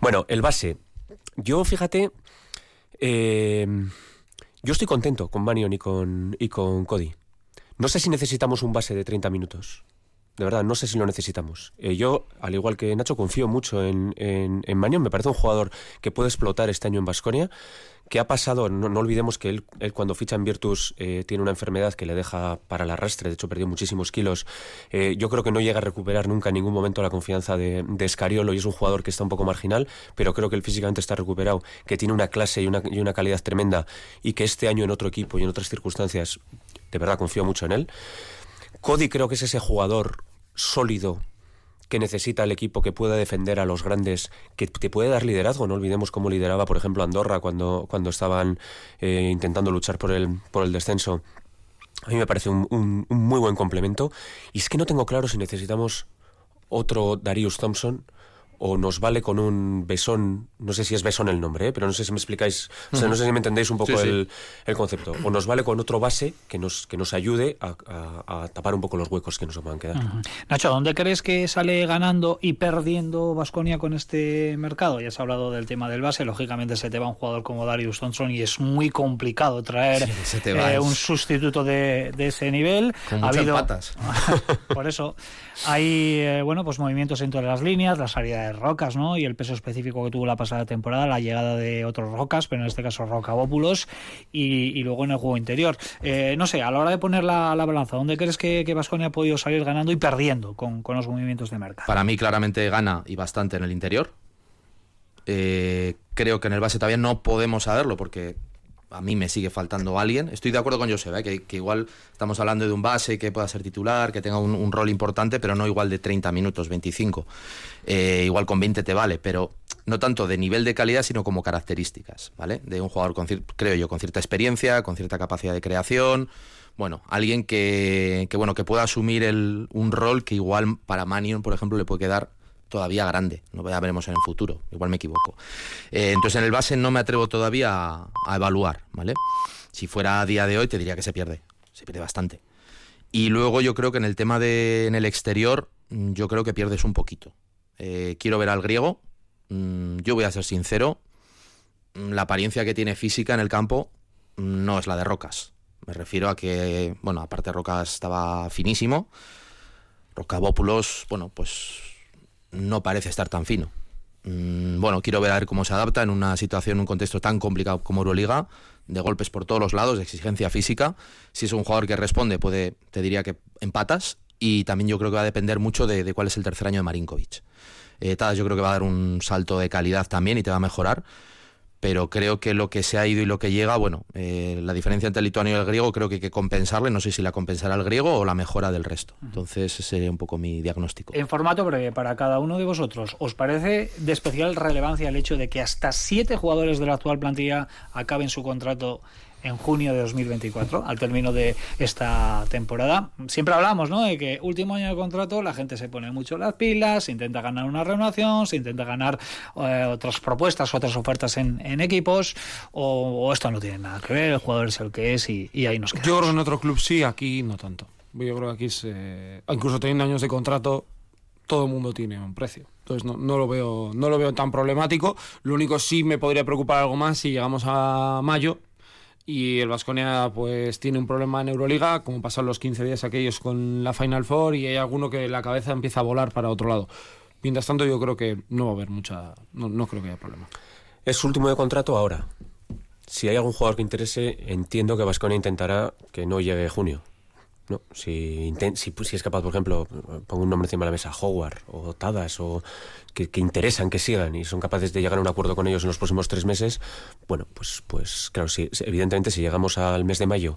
Bueno, el base. Yo, fíjate, eh, yo estoy contento con Manion y con, y con Cody. No sé si necesitamos un base de 30 minutos. De verdad, no sé si lo necesitamos. Eh, yo, al igual que Nacho, confío mucho en, en. Me parece un jugador que puede explotar este año en Basconia. Que ha pasado, no, olvidemos que él, él cuando ficha en Virtus eh, tiene una enfermedad que le deja para el arrastre. De hecho, perdió muchísimos kilos. Eh, yo creo que no llega a recuperar nunca en ningún momento la confianza de, de Escariolo y es un jugador que está un poco marginal, pero creo que él físicamente está recuperado, que tiene una clase y una, y una calidad tremenda y que este año en otro equipo y en otras circunstancias, de verdad confío mucho en él. Cody creo que es ese jugador sólido que necesita el equipo, que pueda defender a los grandes, que te puede dar liderazgo. No olvidemos cómo lideraba, por ejemplo, Andorra cuando, cuando estaban eh, intentando luchar por el, por el descenso. A mí me parece un, un- un muy buen complemento. Y es que no tengo claro si necesitamos otro Darius Thompson o nos vale con un besón, no sé si es besón el nombre, ¿eh? pero no sé si me explicáis, o sea, no sé si me entendéis un poco Sí, sí. El, el concepto. O nos vale con otro base que nos, que nos ayude a, a- a tapar un poco los huecos que nos van a quedar. Nacho, ¿dónde crees que sale ganando y perdiendo Vasconia con este mercado? Ya has hablado del tema del base, lógicamente se te va un jugador como Darius Thompson y es muy complicado traer Sí, se te va, eh, es- un sustituto de, de ese nivel. Con Ha muchas habido- patas. Por eso hay eh, bueno pues movimientos en todas las líneas, la salida de Rocas, ¿no? Y el peso específico que tuvo la pasada temporada, la llegada de otros Rocas, pero en este caso Rocabópulos, y, y luego en el juego interior. Eh, no sé, a la hora de poner la, la balanza, ¿dónde crees que, que Vasconia ha podido salir ganando y perdiendo con, con los movimientos de mercado? Para mí claramente gana y bastante en el interior. Eh, creo que en el base todavía no podemos saberlo porque a mí me sigue faltando alguien. Estoy de acuerdo con Joseba, ¿eh? que, que igual estamos hablando de un base que pueda ser titular, que tenga un, rol importante, pero no igual de 30 minutos, 25. Eh, igual con 20 te vale, pero no tanto de nivel de calidad, sino como características, ¿vale? De un jugador, con, creo yo, con cierta experiencia, con cierta capacidad de creación. Bueno, alguien que, que, bueno, que pueda asumir el, un rol que igual para Manion, por ejemplo, le puede quedar todavía grande. No ya veremos en el futuro. Igual me equivoco. Eh, entonces en el base no me atrevo todavía a, evaluar, ¿vale? Si fuera a día de hoy te diría que se pierde. Se pierde bastante. Y luego yo creo que en el tema de en el exterior, mm, yo creo que pierdes un poquito. Eh, quiero ver al griego. Mm, Yo voy a ser sincero. mm, La apariencia que tiene física en el campo no es la de Rocas. Me refiero a que, bueno, aparte Rocas estaba finísimo. Rocabópulos, bueno, pues no parece estar tan fino. Mm, Bueno, quiero ver a ver cómo se adapta en una situación, un contexto tan complicado como Euroliga, de golpes por todos los lados, de exigencia física. Si es un jugador que responde, puede, te diría que empatas. Y también yo creo que va a depender mucho de, de cuál es el tercer año de Marinkovic. Eh, Tadas yo creo que va a dar un salto de calidad también y te va a mejorar. Pero creo que lo que se ha ido y lo que llega, bueno, eh, la diferencia entre el lituano y el griego creo que hay que compensarle. No sé si la compensará el griego o la mejora del resto. Entonces ese sería un poco mi diagnóstico. En formato breve, para cada uno de vosotros, ¿os parece de especial relevancia el hecho de que hasta siete jugadores de la actual plantilla acaben su contrato en junio de 2024, al término de esta temporada? Siempre hablamos, ¿no?, de que último año de contrato la gente se pone mucho las pilas, se intenta ganar una renovación, se intenta ganar eh, otras propuestas, otras ofertas en, en equipos, o, o esto no tiene nada que ver, el jugador es el que es y, y ahí nos quedamos. Yo creo que en otro club sí, aquí no tanto. Yo creo que aquí, se, incluso teniendo años de contrato, todo el mundo tiene un precio. Entonces no, no lo veo, no lo veo tan problemático. Lo único sí me podría preocupar algo más si llegamos a mayo y el Vasconia pues tiene un problema en Euroliga, como pasan los 15 días aquellos con la Final Four y hay alguno que la cabeza empieza a volar para otro lado. Mientras tanto yo creo que no va a haber mucha, no, no creo que haya problema. Es su último de contrato ahora. Si hay algún jugador que interese, entiendo que Vasconia intentará que no llegue junio. No, si, si, si es capaz, por ejemplo, pongo un nombre encima de la mesa, Howard o Tadas, o que, interesan que sigan y son capaces de llegar a un acuerdo con ellos en los próximos tres meses, bueno, pues, pues claro, si, evidentemente si llegamos al mes de mayo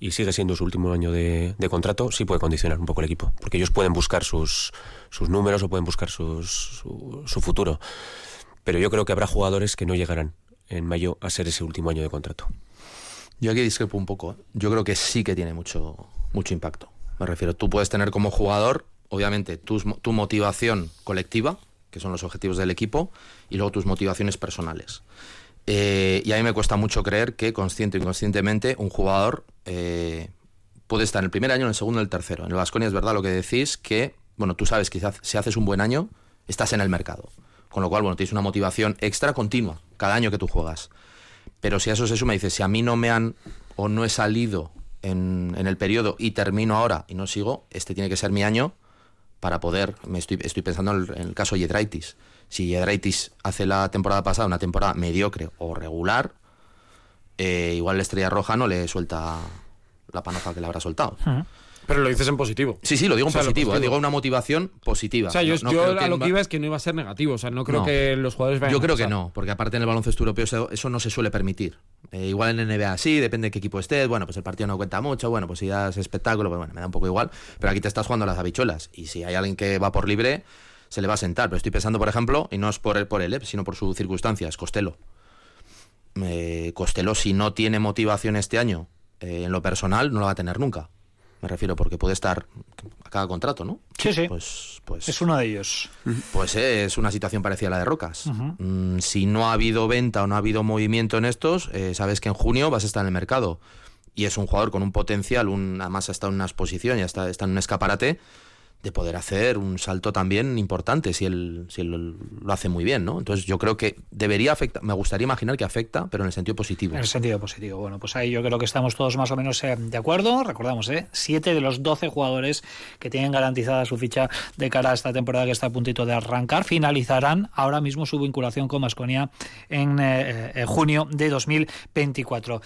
y sigue siendo su último año de, contrato, sí puede condicionar un poco el equipo, porque ellos pueden buscar sus, sus números o pueden buscar su, su futuro. Pero yo creo que habrá jugadores que no llegarán en mayo a ser ese último año de contrato. Yo aquí discrepo un poco. Yo creo que sí que tiene mucho, mucho impacto. Me refiero, tú puedes tener como jugador, obviamente, mo- tu motivación colectiva, que son los objetivos del equipo, y luego tus motivaciones personales. Eh, y a mí me cuesta mucho creer que, consciente o inconscientemente, un jugador eh, puede estar en el primer año, en el segundo, en el tercero. En el Vasconia es verdad lo que decís, que, bueno, tú sabes que si hace- si haces un buen año, estás en el mercado. Con lo cual, bueno, tienes una motivación extra continua cada año que tú juegas. Pero si a eso se suma, dices, si a mí no me han o no he salido en, en el periodo y termino ahora y no sigo, este tiene que ser mi año para poder, me estoy, estoy pensando en el, caso Yedraitis. Si Yedraitis hace la temporada pasada una temporada mediocre o regular, eh, igual la estrella roja no le suelta la panoja que le habrá soltado. Pero lo dices en positivo. Sí, sí, lo digo en O sea, lo positivo, eh, positivo. digo una motivación positiva. O sea, yo, No- no yo creo a lo va- que iba es que no iba a ser negativo. O sea, no creo No. que los jugadores vayan Yo a creo que no, porque aparte en el baloncesto europeo eso, no se suele permitir. Eh, igual en NBA sí, depende de qué equipo estés. Bueno, pues el partido no cuenta mucho. Bueno, pues si das espectáculo, pues bueno, me da un poco igual. Pero aquí te estás jugando a las habichuelas. Y si hay alguien que va por libre, se le va a sentar. Pero estoy pensando, por ejemplo, y no es por él, por él sino por sus circunstancias, Costello. Eh, Costello, si no tiene motivación este año eh, en lo personal, no lo va a tener nunca. Me refiero porque puede estar a cada contrato, ¿no? Sí, sí. Pues, pues Es uno de ellos. pues eh, es una situación parecida a la de Rocas. Mm, si no ha habido venta o no ha habido movimiento en estos, eh, sabes que en junio vas a estar en el mercado. Y es un jugador con un potencial, un, además ha estado en una exposición y está, está en un escaparate de poder hacer un salto también importante si él, si lo hace muy bien, ¿no? Entonces yo creo que debería afectar, me gustaría imaginar que afecta, pero en el sentido positivo. En el sentido positivo. Bueno, pues ahí yo creo que estamos todos más o menos eh, de acuerdo. Recordamos, ¿eh? Siete de los 12 jugadores que tienen garantizada su ficha de cara a esta temporada que está a puntito de arrancar finalizarán ahora mismo su vinculación con Masconia en eh, eh, junio de 2024.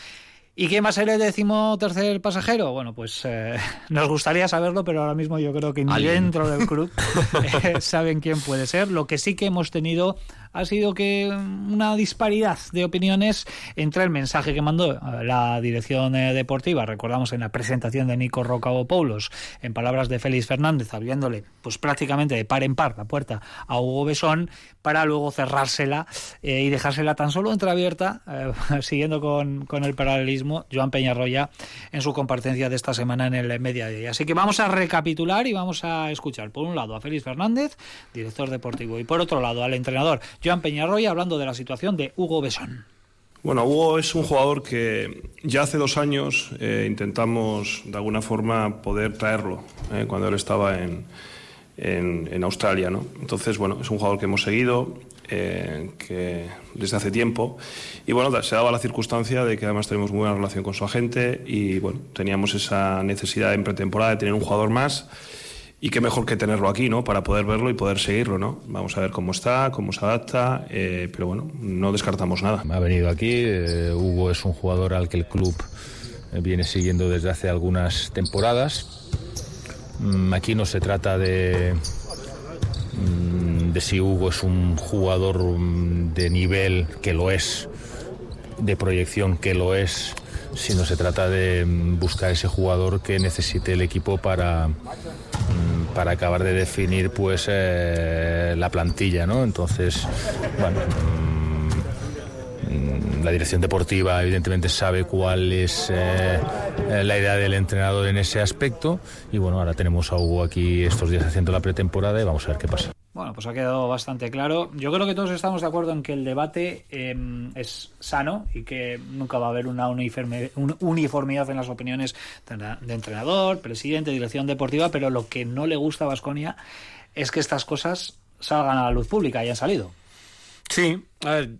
¿Y quién va a ser el décimo tercer pasajero? Bueno, pues eh, nos gustaría saberlo, pero ahora mismo yo creo que ni dentro del club eh, saben quién puede ser. Lo que sí que hemos tenido ha sido que una disparidad de opiniones entre el mensaje que mandó eh, la dirección deportiva, recordamos en la presentación de Nico Rocabopoulos, en palabras de Félix Fernández, abriéndole pues prácticamente de par en par la puerta a Hugo Besón, para luego cerrársela eh, y dejársela tan solo entreabierta, siguiendo con, con el paralelismo, Joan Peñarroya en su comparecencia de esta semana en el Media Day. Así que vamos a recapitular y vamos a escuchar, por un lado, a Félix Fernández, director deportivo, y por otro lado, al entrenador Joan Peñarroya, hablando de la situación de Hugo Besón. Bueno, Hugo es un jugador que ya hace dos años eh, intentamos de alguna forma poder traerlo eh, cuando él estaba en, en- en Australia. ¿no? Entonces, bueno, es un jugador que hemos seguido eh, que desde hace tiempo y bueno, se daba la circunstancia de que además tenemos muy buena relación con su agente y bueno, teníamos esa necesidad en pretemporada de tener un jugador más. Y qué mejor que tenerlo aquí, ¿no? Para poder verlo y poder seguirlo, ¿no? Vamos a ver cómo está, cómo se adapta, eh, pero bueno, no descartamos nada. Ha venido aquí, eh, Hugo es un jugador al que el club viene siguiendo desde hace algunas temporadas. Mm, Aquí no se trata de, de si Hugo es un jugador mm, de nivel, que lo es, de proyección, que lo es, sino se trata de mm, buscar ese jugador que necesite el equipo para, mm, para acabar de definir pues eh, la plantilla, ¿no? Entonces, bueno, mm, la dirección deportiva evidentemente sabe cuál es eh, eh, la idea del entrenador en ese aspecto y bueno, ahora tenemos a Hugo aquí estos días haciendo la pretemporada y vamos a ver qué pasa. Bueno, pues ha quedado bastante claro. Yo creo que todos estamos de acuerdo en que el debate eh, es sano y que nunca va a haber una uniformidad en las opiniones de entrenador, presidente, dirección deportiva, pero lo que no le gusta a Vasconia es que estas cosas salgan a la luz pública y han salido. Sí, a ver,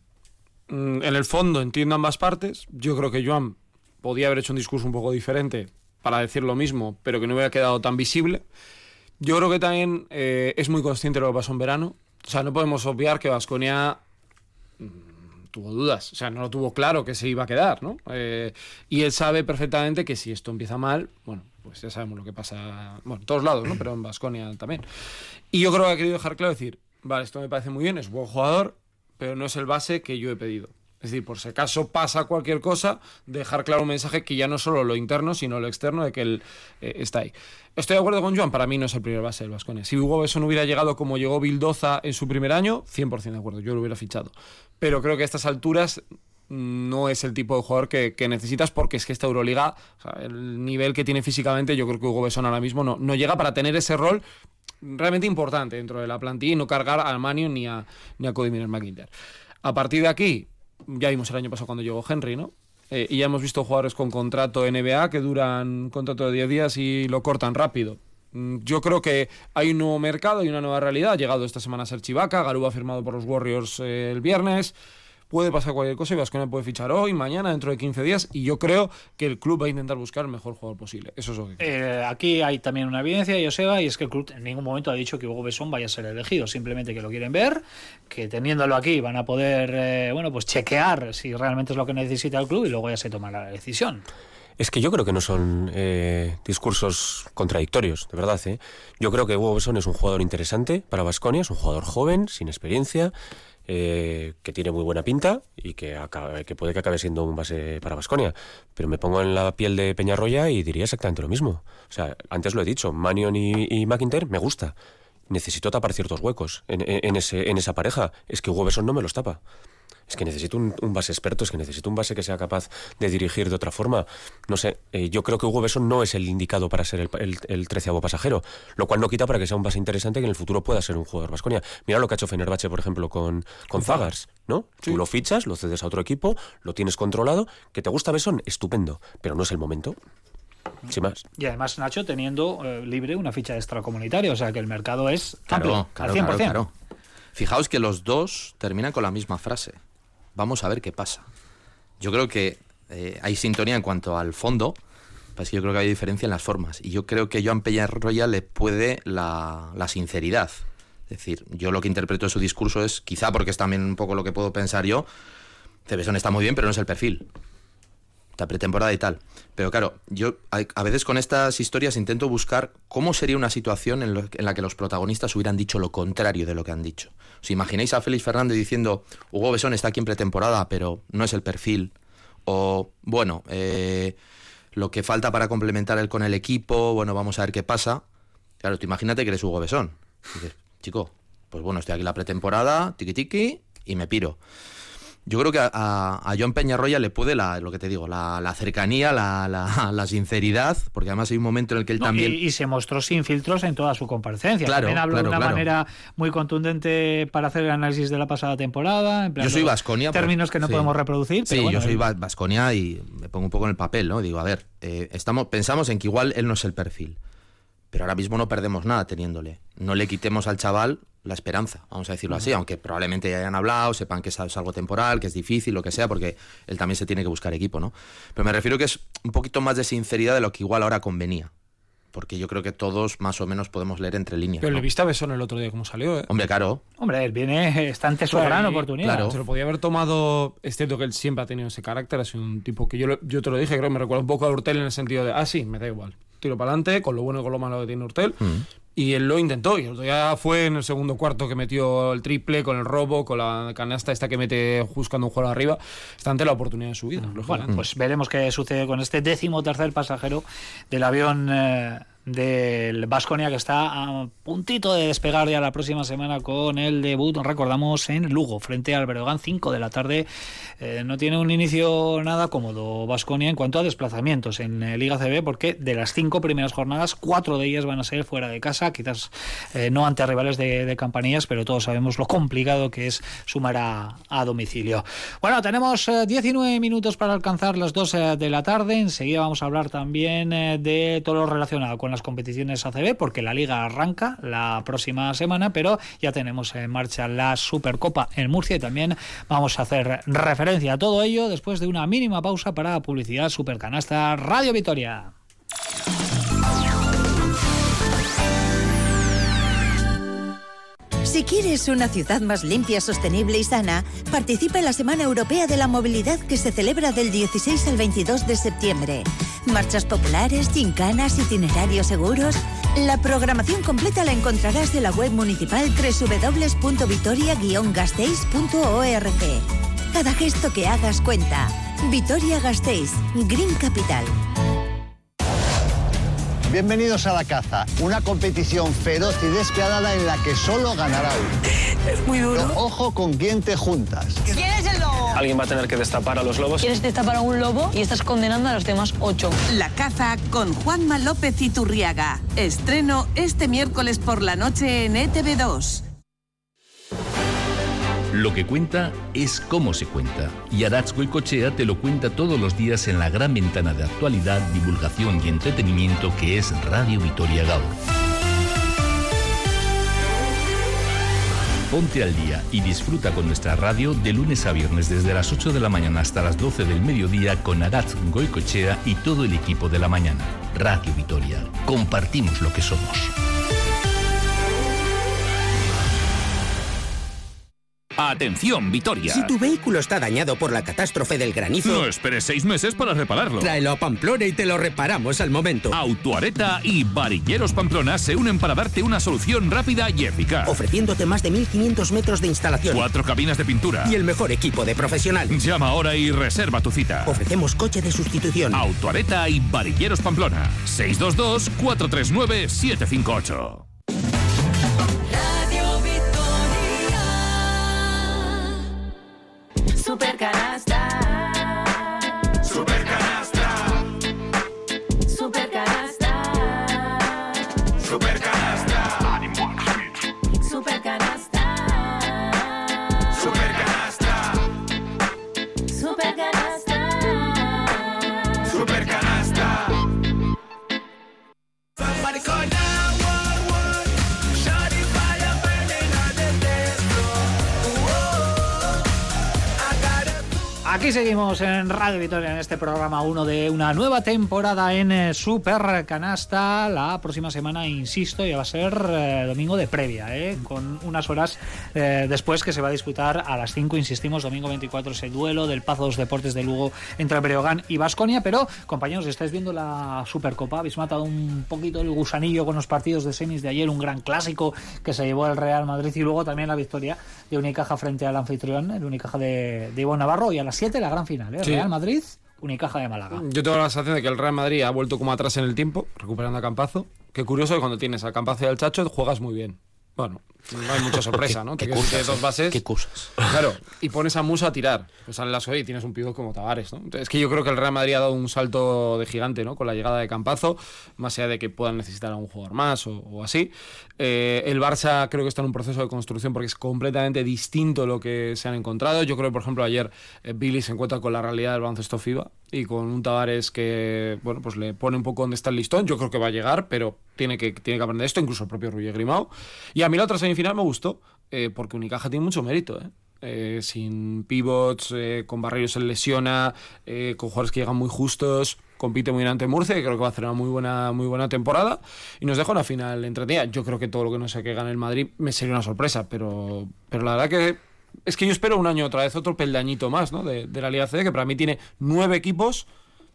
en el fondo entiendo ambas partes. Yo creo que Joan podía haber hecho un discurso un poco diferente para decir lo mismo, pero que no hubiera quedado tan visible. Yo creo que también eh, es muy consciente de lo que pasó en verano. O sea, no podemos obviar que Vasconia tuvo dudas, o sea, no lo tuvo claro que se iba a quedar, ¿no? Eh, y él sabe perfectamente que si esto empieza mal, bueno, pues ya sabemos lo que pasa, bueno, en todos lados, ¿no? Pero en Vasconia también. Y yo creo que ha querido dejar claro decir, vale, esto me parece muy bien, es buen jugador, pero no es el base que yo he pedido. Es decir, por si acaso pasa cualquier cosa, dejar claro un mensaje que ya no solo lo interno, sino lo externo de que él eh, está ahí. Estoy de acuerdo con Joan, para mí no es el primer base del Vasconia. Si Hugo Besson hubiera llegado como llegó Bildoza en su primer año, 100% de acuerdo, yo lo hubiera fichado. Pero creo que a estas alturas mm, no es el tipo de jugador que, necesitas porque es que esta Euroliga, el nivel que tiene físicamente, yo creo que Hugo Besson ahora mismo no, no llega para tener ese rol realmente importante dentro de la plantilla y no cargar a Manio ni a, ni a McIntyre. A partir de aquí, ya vimos el año pasado cuando llegó Henry, ¿no? Eh, y ya hemos visto jugadores con contrato NBA que duran contrato de 10 días y lo cortan rápido. Mm, Yo creo que hay un nuevo mercado y una nueva realidad. Ha llegado esta semana a ser Chivaca, Garú ha firmado por los Warriors eh, el viernes. Puede pasar cualquier cosa y Vasconia puede fichar hoy, mañana, dentro de 15 días. Y yo creo que el club va a intentar buscar el mejor jugador posible. Eso es lo que creo. Eh, aquí hay también una evidencia, Joseba, y es que el club en ningún momento ha dicho que Hugo Besón vaya a ser elegido, simplemente que lo quieren ver, que teniéndolo aquí van a poder, eh, bueno, pues chequear si realmente es lo que necesita el club y luego ya se tomará la decisión. Es que yo creo que no son eh, discursos contradictorios, de verdad. ¿eh? Yo creo que Hugo Besson es un jugador interesante para Vasconia, es un jugador joven, sin experiencia, eh, que tiene muy buena pinta y que, que puede que acabe siendo un base para Vasconia. Pero me pongo en la piel de Peñarroya y diría exactamente lo mismo. O sea, antes lo he dicho, Manion y, y McIntyre me gusta. Necesito tapar ciertos huecos en, ese, en esa pareja. Es que Hugo Besson no me los tapa. Es que necesito un, un base experto, es que necesito un base que sea capaz de dirigir de otra forma. No sé, eh, yo creo que Hugo Besson no es el indicado para ser el, el, el treceavo pasajero, lo cual no quita para que sea un base interesante que en el futuro pueda ser un jugador Vasconia. Mira lo que ha hecho Fenerbahce, por ejemplo, con, con Zagars, ¿no? Tú lo fichas, lo cedes a otro equipo, lo tienes controlado, que te gusta Besson, estupendo, pero no es el momento. Sin más. Y además Nacho teniendo eh, libre una ficha extracomunitaria, o sea que el mercado es amplio, Claro, claro, al 100%. claro, claro. Fijaos que los dos terminan con la misma frase. Vamos a ver qué pasa. Yo creo que eh, hay sintonía en cuanto al fondo, pero es que yo creo que hay diferencia en las formas. Y yo creo que Joan Peñarroya le puede la, la sinceridad. Es decir, yo lo que interpreto de su discurso es, quizá porque es también un poco lo que puedo pensar yo, Cebesón está muy bien, pero no es el perfil. La pretemporada y tal. Pero claro, yo a, veces con estas historias intento buscar cómo sería una situación en, la que los protagonistas hubieran dicho lo contrario de lo que han dicho. ¿Os imagináis a Félix Fernández diciendo, Hugo Besón está aquí en pretemporada, pero no es el perfil? O, bueno, eh, lo que falta para complementar él con el equipo, bueno, vamos a ver qué pasa. Claro, tú imagínate que eres Hugo Besón. Dices, chico, pues bueno, estoy aquí la pretemporada, tiki tiki, y me piro. Yo creo que a, a- Peñarroya le puede la, lo que te digo, la, la cercanía, la, la- la sinceridad, porque además hay un momento en el que él No, también... y, y se mostró sin filtros en toda su comparecencia. Claro, También habló claro, de una claro. manera muy contundente para hacer el análisis de la pasada temporada. en plan, Yo soy Vasconia. Términos que no podemos reproducir. Sí, pero bueno, yo soy Vasconia y me pongo un poco en el papel, ¿no? Digo, a ver, eh, estamos, pensamos en que igual él no es el perfil, pero ahora mismo no perdemos nada teniéndole. No le quitemos al chaval la esperanza, vamos a decirlo así, aunque probablemente ya hayan hablado, sepan que es algo temporal, que es difícil, lo que sea, porque él también se tiene que buscar equipo, ¿no? Pero me refiero que es un poquito más de sinceridad de lo que igual ahora convenía. Porque yo creo que todos más o menos podemos leer entre líneas. Pero ¿no? le viste a Besón el otro día cómo salió, ¿eh? Hombre, claro. Hombre, él viene, está ante su gran oportunidad. claro. Se lo podía haber tomado, es cierto que él siempre ha tenido ese carácter, ha sido un tipo que yo, yo te lo dije, creo que me recuerda un poco a Urtel en el sentido de, ah, sí, me da igual, tiro para adelante, con lo bueno y con lo malo que tiene Urtel. Mm. Y él lo intentó, y el otro día fue en el segundo cuarto que metió el triple, con el robo, con la canasta esta que mete buscando un jugador arriba. Está ante la oportunidad de su vida. Bueno, lógicamente. pues veremos qué sucede con este décimo tercer pasajero del avión eh, del Vasconia que está a puntito de despegar ya la próxima semana con el debut, recordamos, en Lugo, frente al Breogán, 5 de la tarde. Eh, no tiene un inicio nada cómodo Vasconia en cuanto a desplazamientos en eh, Liga CB, porque de las cinco primeras jornadas, cuatro de ellas van a ser fuera de casa, quizás eh, no ante rivales de, de campanillas, pero todos sabemos lo complicado que es sumar a, domicilio. Bueno, tenemos eh, 19 minutos para alcanzar las 2 eh, de la tarde. Enseguida vamos a hablar también de todo lo relacionado con las competiciones ACB, porque la liga arranca la próxima semana, pero ya tenemos en marcha la Supercopa en Murcia y también vamos a hacer referencia a todo ello después de una mínima pausa para publicidad Supercanasta Radio Vitoria. Si quieres una ciudad más limpia, sostenible y sana, participa en la Semana Europea de la Movilidad que se celebra del 16 al 22 de septiembre. Marchas populares, gincanas, itinerarios seguros. La programación completa la encontrarás en la web municipal www.vitoria-gasteiz.org. Cada gesto que hagas cuenta. Vitoria Gasteiz, Green Capital. Bienvenidos a la caza, una competición feroz y despiadada en la que solo ganará uno. Es muy duro. ojo con quién te juntas. ¿Quién es el lobo? Alguien va a tener que destapar a los lobos. Quieres destapar a un lobo y estás condenando a los demás ocho. La caza con Juanma López Iturriaga. Estreno este miércoles por la noche en E ETV2. Lo que cuenta es cómo se cuenta. Y Arats Goicochea te lo cuenta todos los días en la gran ventana de actualidad, divulgación y entretenimiento que es Radio Vitoria Gaur. Ponte al día y disfruta con nuestra radio de lunes a viernes desde las 8 de la mañana hasta las 12 del mediodía con Arats Goicochea y todo el equipo de la mañana. Radio Vitoria. Compartimos lo que somos. Atención, Vitoria. Si tu vehículo está dañado por la catástrofe del granizo. No esperes seis meses para repararlo. Tráelo a Pamplona y te lo reparamos al momento. Autoareta y Varilleros Pamplona se unen para darte una solución rápida y eficaz. Ofreciéndote más de 1500 metros de instalación. Cuatro cabinas de pintura. Y el mejor equipo de profesional. Llama ahora y reserva tu cita. Ofrecemos coche de sustitución. Autoareta y Varilleros Pamplona. 622 439 758. Seguimos en Radio Victoria en este programa 1 de una nueva temporada en eh, Super Canasta. La próxima semana, insisto, ya va a ser eh, domingo de previa, eh, con unas horas eh, después que se va a disputar a las 5, insistimos, domingo 24 ese duelo del Pazo de los Deportes de Lugo entre Breogán y Vasconia. Pero, compañeros, estáis viendo la Supercopa, habéis matado un poquito el gusanillo con los partidos de semis de ayer, un gran clásico que se llevó el Real Madrid y luego también la victoria de Unicaja frente al anfitrión, el Unicaja de, de Ivonne Navarro y a las 7 la gran final, ¿eh? Sí. Real Madrid, Unicaja de Málaga. Yo tengo la sensación de que el Real Madrid ha vuelto como atrás en el tiempo, recuperando a Campazo. Qué curioso que cuando tienes a Campazo y al Chacho juegas muy bien. Bueno, no hay mucha sorpresa, ¿no? Te dos bases. Qué cosas. Claro, y pones a Musa a tirar. Pues sale la y tienes un pivot como Tavares, ¿no? Entonces, es que yo creo que el Real Madrid ha dado un salto de gigante, ¿no? Con la llegada de Campazo, más allá de que puedan necesitar a un jugador más o, o así. Eh, el Barça creo que está en un proceso de construcción porque es completamente distinto lo que se han encontrado. Yo creo que, por ejemplo, ayer eh, Billy se encuentra con la realidad del baloncesto FIBA y con un Tavares que, bueno, pues le pone un poco donde está el listón. Yo creo que va a llegar, pero tiene que, tiene que aprender esto, incluso el propio Roger Grimao. Y a mí la otra semifinal me gustó, eh, porque Unicaja tiene mucho mérito, ¿eh? Eh, sin pivots, eh, con Barreiro se lesiona, eh, con jugadores que llegan muy justos, compite muy bien ante Murcia, que creo que va a hacer una muy buena, muy buena temporada, y nos deja una final entretenida. Yo creo que todo lo que no sé que gane el Madrid me sería una sorpresa, pero, pero la verdad que es que yo espero un año otra vez otro peldañito más ¿no? de, de la Liga CD, que para mí tiene nueve equipos,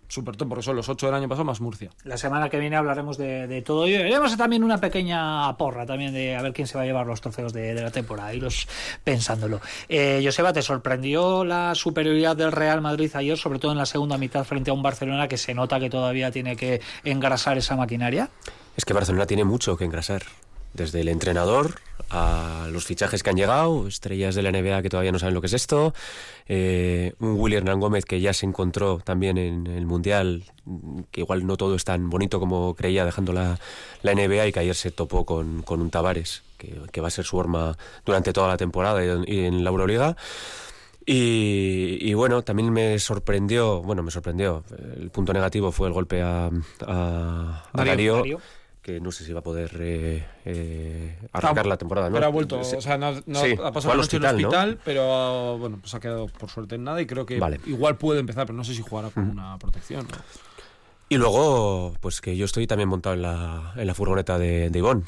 súper top, porque son los ocho del año pasado más Murcia. La semana que viene hablaremos de, de todo ello. Haremos también una pequeña porra también de a ver quién se va a llevar los trofeos de, de la temporada, iros pensándolo. Eh, Joseba, ¿te sorprendió la superioridad del Real Madrid ayer, sobre todo en la segunda mitad frente a un Barcelona que se nota que todavía tiene que engrasar esa maquinaria? Es que Barcelona tiene mucho que engrasar. Desde el entrenador a los fichajes que han llegado, estrellas de la NBA que todavía no saben lo que es esto, eh, un Willy Hernán Gómez que ya se encontró también en el Mundial, que igual no todo es tan bonito como creía dejando la, la NBA y que ayer se topó con, con un Tavares, que, que va a ser su arma durante toda la temporada y en, la Euroliga. Y, y bueno, también me sorprendió, bueno, me sorprendió, el punto negativo fue el golpe a, a, a Darío. Darío, Darío. Que no sé si va a poder eh, eh, arrancar la temporada, ¿no? Pero ha vuelto, o sea, no, no- Sí, ha pasado la noche en el hospital, ¿no? hospital, pero bueno, pues ha quedado por suerte en nada y creo que Vale. igual puede empezar, pero no sé si jugará con una protección. Y luego, pues que yo estoy también montado en la, en la furgoneta de, de Ivonne.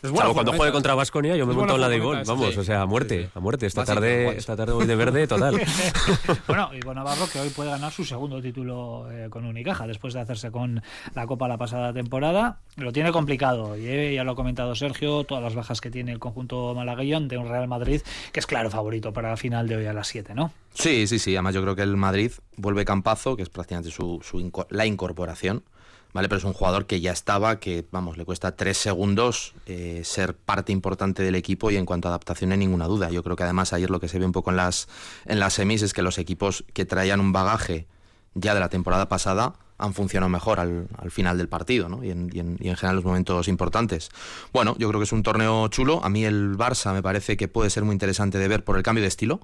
Es buena Salvo cuando juegue contra Vasconia, yo me montado en la de furgoneta, Vamos, sí. o sea, a muerte, a muerte. Esta Básico, tarde, guay. esta tarde voy de verde total. bueno, y Navarro que hoy puede ganar su segundo título eh, con Unicaja después de hacerse con la Copa la pasada temporada. Lo tiene complicado, y, eh, ya lo ha comentado Sergio, todas las bajas que tiene el conjunto malagueñón de un Real Madrid, que es claro favorito para la final de hoy a las 7, ¿no? Sí, sí, sí. Además, yo creo que el Madrid vuelve Campazo, que es prácticamente su, su inco- la incorporación. ¿Vale? Pero es un jugador que ya estaba, que vamos, le cuesta tres segundos eh, ser parte importante del equipo y en cuanto a adaptación no hay ninguna duda. Yo creo que además ayer lo que se ve un poco en las, en las semis es que los equipos que traían un bagaje ya de la temporada pasada han funcionado mejor al, al final del partido ¿no? y, en, y en- y en general los momentos importantes. Bueno, yo creo que es un torneo chulo. A mí el Barça me parece que puede ser muy interesante de ver por el cambio de estilo.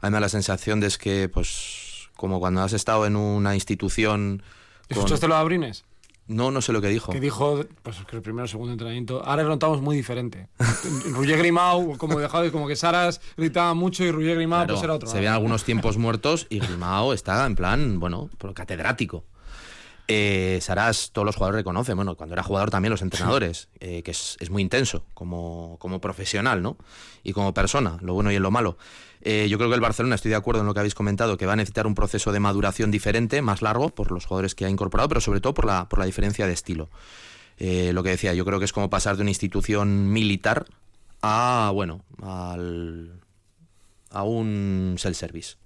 A mí me da la sensación de es que, pues, como cuando has estado en una institución... con- ¿Escuchaste lo de Abrines? No, no sé lo que dijo. Que dijo, pues que el primero o segundo entrenamiento, ahora lo notamos muy diferente. Roger Grimau, como dejado, como que Saras gritaba mucho y Roger Grimau Claro, pues era otro. se veían algunos tiempos muertos y Grimao está en plan, bueno, catedrático. Eh, Saras, todos los jugadores reconocen, bueno, cuando era jugador también los entrenadores, eh, que es, es muy intenso como, como profesional, ¿no? Y como persona, lo bueno y en lo malo. Eh, yo creo que el Barcelona, estoy de acuerdo en lo que habéis comentado, que va a necesitar un proceso de maduración diferente, más largo, por los jugadores que ha incorporado, pero sobre todo por la, por la diferencia de estilo. Eh, lo que decía, yo creo que es como pasar de una institución militar a, bueno, al, a un self-service.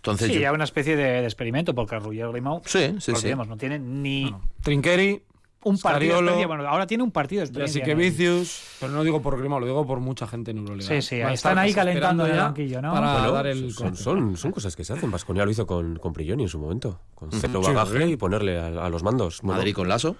Entonces, sí, yo- ya una especie de, de experimento, porque Roger Grimau, Sí, sí, sí. olvidemos, no tiene ni Trinqueri, un partido Scariolo. Bueno, ahora tiene un partido de. Así que ¿no? Vicius, pero no digo por Grimao, lo digo por mucha gente en Euroliga. Sí, sí, Va a están ahí calentando el banquillo, ¿no? Para Bueno, dar el son, son, son cosas que se hacen. Vasconia lo hizo con, con Prigioni en su momento. Con cero Sí, bagaje sí. y ponerle a, a los mandos. Bueno, Madrid con Lasso.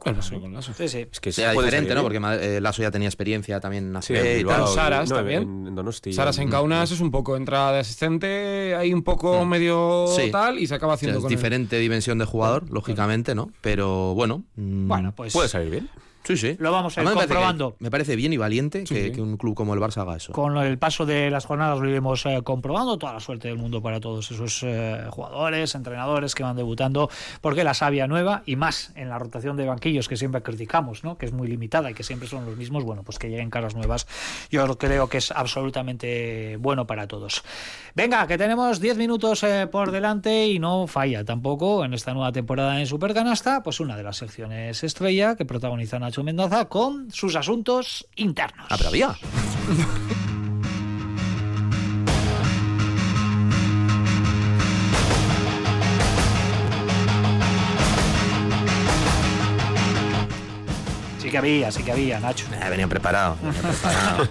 Con Lasso. Sí, sí. Es que Sea diferente, ¿no? Porque eh, Lasso ya tenía experiencia también en Sí, Bilbao, Saras no, también. En, Donosti. Saras en Mm. Kaunas es un poco entra de asistente, ahí un poco medio Sí. tal y se acaba O sea, haciendo es con él. diferente dimensión de jugador, lógicamente, ¿no? Pero bueno. mm, Bueno, pues Puede salir bien. Sí, sí. Lo vamos a ir Además, me parece que- comprobando. Me parece bien y valiente que, que un club como el Barça haga eso. Con el paso de las jornadas lo iremos eh, comprobando. Toda la suerte del mundo para todos esos eh, jugadores, entrenadores que van debutando, porque la savia nueva y más en la rotación de banquillos que siempre criticamos, ¿no? que es muy limitada y que siempre son los mismos, bueno, pues que lleguen caras nuevas. Yo creo que es absolutamente bueno para todos. Venga, que tenemos 10 minutos eh, por delante y no falla tampoco en esta nueva temporada en Supercanasta, pues una de las secciones estrella que protagoniza Nacho Mendoza con sus asuntos internos. Ah, pero había. Sí que había, sí que había, Nacho. Eh, venía preparado. venía preparado.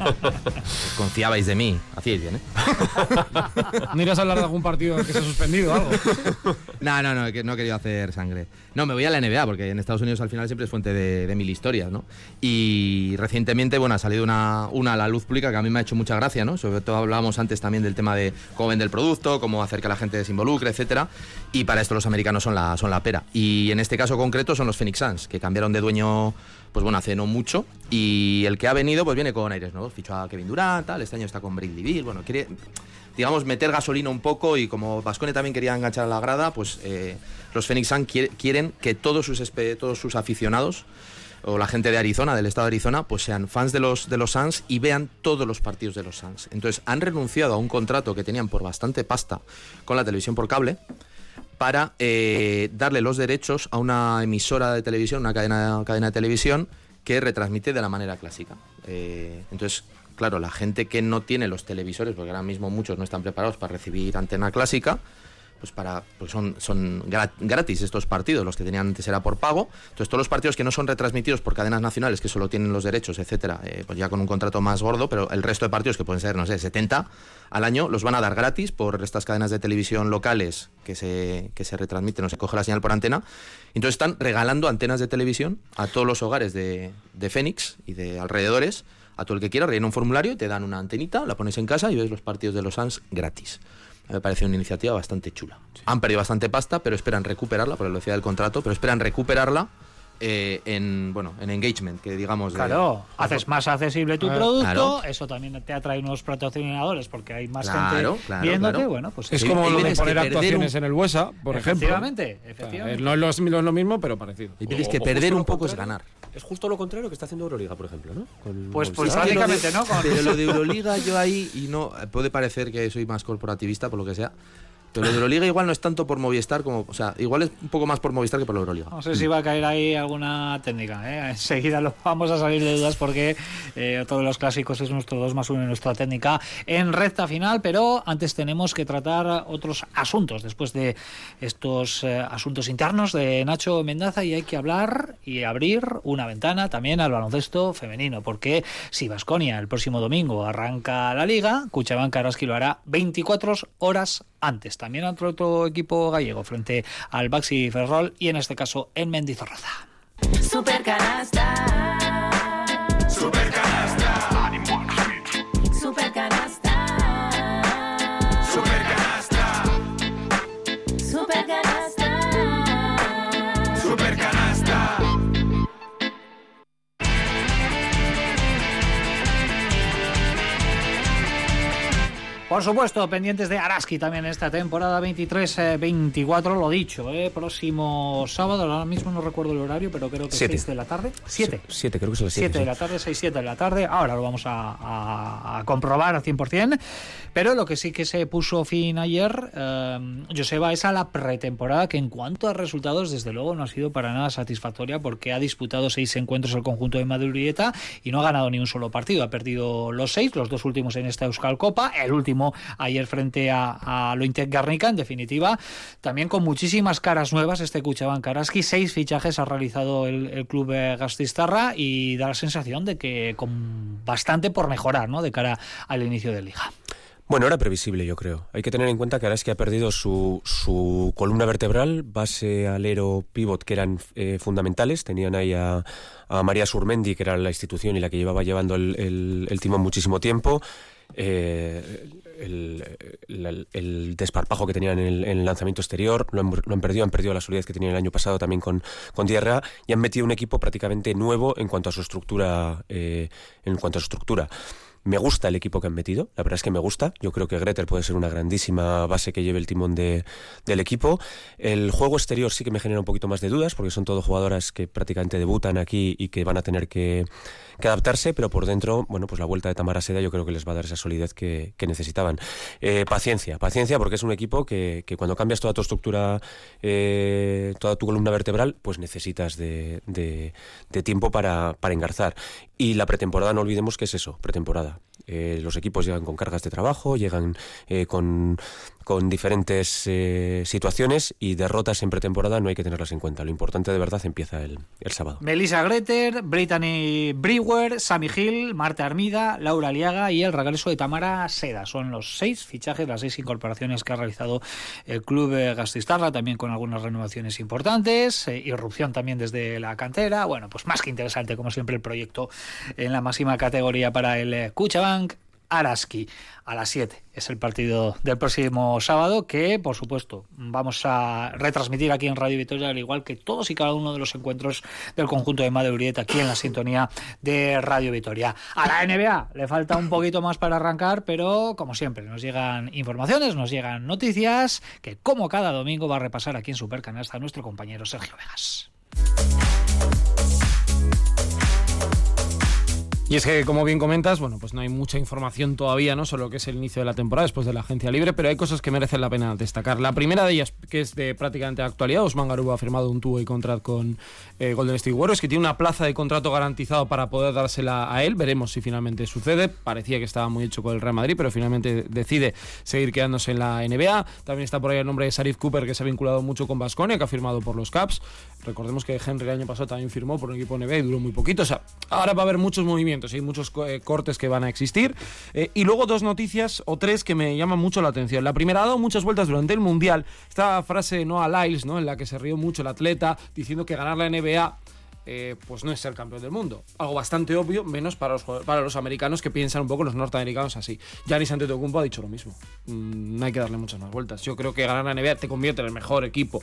Confiabais de mí. Hacíais bien, ¿eh? ¿No irás a hablar de algún partido que se ha suspendido o algo? No, no, no, que no he querido hacer sangre. No, me voy a la NBA, porque en Estados Unidos al final siempre es fuente de, de mil historias, ¿no? Y recientemente, bueno, ha salido una, una a la luz pública que a mí me ha hecho mucha gracia, ¿no? Sobre todo hablábamos antes también del tema de cómo vende el producto, cómo hacer que la gente se involucre, etcétera. Y para esto los americanos son la, son la pera. Y en este caso concreto son los Phoenix Suns, que cambiaron de dueño, pues bueno, hace no mucho. Y el que ha venido, pues viene con aires nuevos. Fichó a Kevin Durant, tal, este año está con Bradley Beal, bueno, quiere digamos, meter gasolina un poco y como Vascone también quería enganchar a la grada, pues eh, los Phoenix Suns quiere- quieren que todos sus, todos sus aficionados o la gente de Arizona, del estado de Arizona, pues sean fans de los, de los Suns y vean todos los partidos de los Suns. Entonces han renunciado a un contrato que tenían por bastante pasta con la televisión por cable para eh, darle los derechos a una emisora de televisión, una cadena, cadena de televisión que retransmite de la manera clásica. Eh, entonces, claro, la gente que no tiene los televisores, porque ahora mismo muchos no están preparados para recibir antena clásica, pues para pues son, son gra- gratis estos partidos, los que tenían antes era por pago. Entonces todos los partidos que no son retransmitidos por cadenas nacionales, que solo tienen los derechos, etcétera, eh, pues ya con un contrato más gordo, pero el resto de partidos que pueden ser, no sé, 70 al año, los van a dar gratis por estas cadenas de televisión locales que se, que se retransmiten o se coge la señal por antena. Entonces están regalando antenas de televisión a todos los hogares de, de Fénix y de alrededores. A todo el que quiera, rellena un formulario, te dan una antenita, la pones en casa y ves los partidos de los Suns gratis. Me parece una iniciativa bastante chula. Han perdido bastante pasta, pero esperan recuperarla, por la velocidad del contrato, pero esperan recuperarla eh, en bueno en engagement, que digamos. de- Claro, haces más accesible tu Ah, producto, claro. eso también te atrae unos patrocinadores porque hay más Claro, gente claro, viéndote, claro. bueno, pues Es sí. como lo de poner actuaciones un- en el Huesa, por ejemplo. Efectivamente, Eh, efectivamente. No es, lo, no es lo mismo, pero parecido. Y tienes que perder un poco es ganar. Es justo lo contrario que está haciendo Euroliga, por ejemplo, ¿no? Con Pues- pues básicamente, ¿no? Con- Pero lo de Euroliga yo ahí, y no, puede parecer que soy más corporativista por lo que sea, pero lo de Euroliga igual no es tanto por Movistar como, o sea, igual es un poco más por Movistar que por la Euroliga. No sé si va a caer ahí alguna técnica. ¿eh? Enseguida lo vamos a salir de dudas porque eh, todos los clásicos es nuestro 2 más 1 en nuestra técnica en recta final. Pero antes tenemos que tratar otros asuntos después de estos eh, asuntos internos de Nacho Mendaza y hay que hablar y abrir una ventana también al baloncesto femenino. Porque si Vasconia el próximo domingo arranca la liga, Cuchabán Karaski lo hará 24 horas antes. También ante otro equipo gallego frente al Baxi Ferrol y en este caso en Mendizorroza. Por supuesto, pendientes de Araski también esta temporada 23-24, lo dicho, ¿eh? próximo sábado, ahora mismo no recuerdo el horario, pero creo que Siete. 6 de la tarde. 7. Siete, creo que son las 7 siete. de sí. la tarde, 6, 7 de la tarde. Ahora lo vamos a, a- a comprobar al 100%. Pero lo que sí que se puso fin ayer, eh, Joseba, es a la pretemporada que en cuanto a resultados, desde luego, no ha sido para nada satisfactoria porque ha disputado seis encuentros el conjunto de Madurieta y no ha ganado ni un solo partido. Ha perdido los seis, los dos últimos en esta Euskal Copa, el último ayer frente a, a Lointec Garnica, en definitiva. También con muchísimas caras nuevas este Cuchaban Karaski. Seis fichajes ha realizado el, el club eh, Gastistarra y da la sensación de que con bastante por mejorar ¿no? de cara al inicio de liga. Bueno, era previsible, yo creo. Hay que tener en cuenta que ahora es que ha perdido su, su columna vertebral, base, alero, pivot, que eran eh, fundamentales. Tenían ahí a, a María Surmendi, que era la institución y la que llevaba llevando el, el- el timón muchísimo tiempo. eh, el, desparpajo que tenían en el, en el lanzamiento exterior, lo han, lo han perdido, han perdido la solidez que tenían el año pasado también con, con Tierra y han metido un equipo prácticamente nuevo en cuanto a su estructura, eh, en cuanto a su estructura. Me gusta el equipo que han metido, la verdad es que me gusta. Yo creo que Gretel puede ser una grandísima base que lleve el timón de- del equipo. El juego exterior sí que me genera un poquito más de dudas, porque son todo jugadoras que prácticamente debutan aquí y que van a tener que, adaptarse, pero por dentro, bueno, pues la vuelta de Tamara Seda yo creo que les va a dar esa solidez que, que necesitaban. Eh, paciencia, paciencia, porque es un equipo que, que cuando cambias toda tu estructura, eh, toda tu columna vertebral, pues necesitas de, de- de tiempo para, para engarzar. Y la pretemporada, no olvidemos que es eso, pretemporada. Eh, los equipos llegan con cargas de trabajo, llegan eh, con, con diferentes eh, situaciones y derrotas en pretemporada no hay que tenerlas en cuenta. Lo importante de verdad empieza el, el sábado. Melissa Greter, Brittany Brewer, Sammy Hill, Marta Armida, Laura Aliaga y el regreso de Tamara Seda. Son los seis fichajes, las seis incorporaciones que ha realizado el club Gastistarra, también con algunas renovaciones importantes, irrupción también desde la cantera. Bueno, pues más que interesante, como siempre, el proyecto en la máxima categoría para el eh, Cuchabank. Araski a las 7 es el partido del próximo sábado que por supuesto vamos a retransmitir aquí en Radio Victoria al igual que todos y cada uno de los encuentros del conjunto de Madrid aquí en la sintonía de Radio Victoria. A la NBA le falta un poquito más para arrancar pero como siempre nos llegan informaciones, nos llegan noticias que como cada domingo va a repasar aquí en Supercanasta nuestro compañero Sergio Vegas. Y es que, como bien comentas, bueno, pues no hay mucha información todavía, ¿no? Sobre lo que es el inicio de la temporada después de la agencia libre, pero hay cosas que merecen la pena destacar. La primera de ellas, que es de prácticamente actualidad, Osman Garuba ha firmado un two-way contract con eh, Golden State Warriors, que tiene una plaza de contrato garantizado para poder dársela a él. Veremos si finalmente sucede. Parecía que estaba muy hecho con el Real Madrid, pero finalmente decide seguir quedándose en la NBA. También está por ahí el nombre de Sarif Cooper, que se ha vinculado mucho con Basconia, que ha firmado por los Caps. Recordemos que Henry el año pasado también firmó por un equipo NBA y duró muy poquito. O sea, ahora va a haber muchos movimientos y hay muchos eh, cortes que van a existir. Eh, y luego dos noticias o tres que me llaman mucho la atención. La primera ha dado muchas vueltas durante el Mundial. Esta frase de Noah Lyles, ¿no? En la que se rió mucho el atleta diciendo que ganar la NBA eh, pues no es ser campeón del mundo. Algo bastante obvio, menos para los, para los americanos que piensan un poco los norteamericanos así. Giannis Antetokounmpo ha dicho lo mismo. Mm, no hay que darle muchas más vueltas. Yo creo que ganar la NBA te convierte en el mejor equipo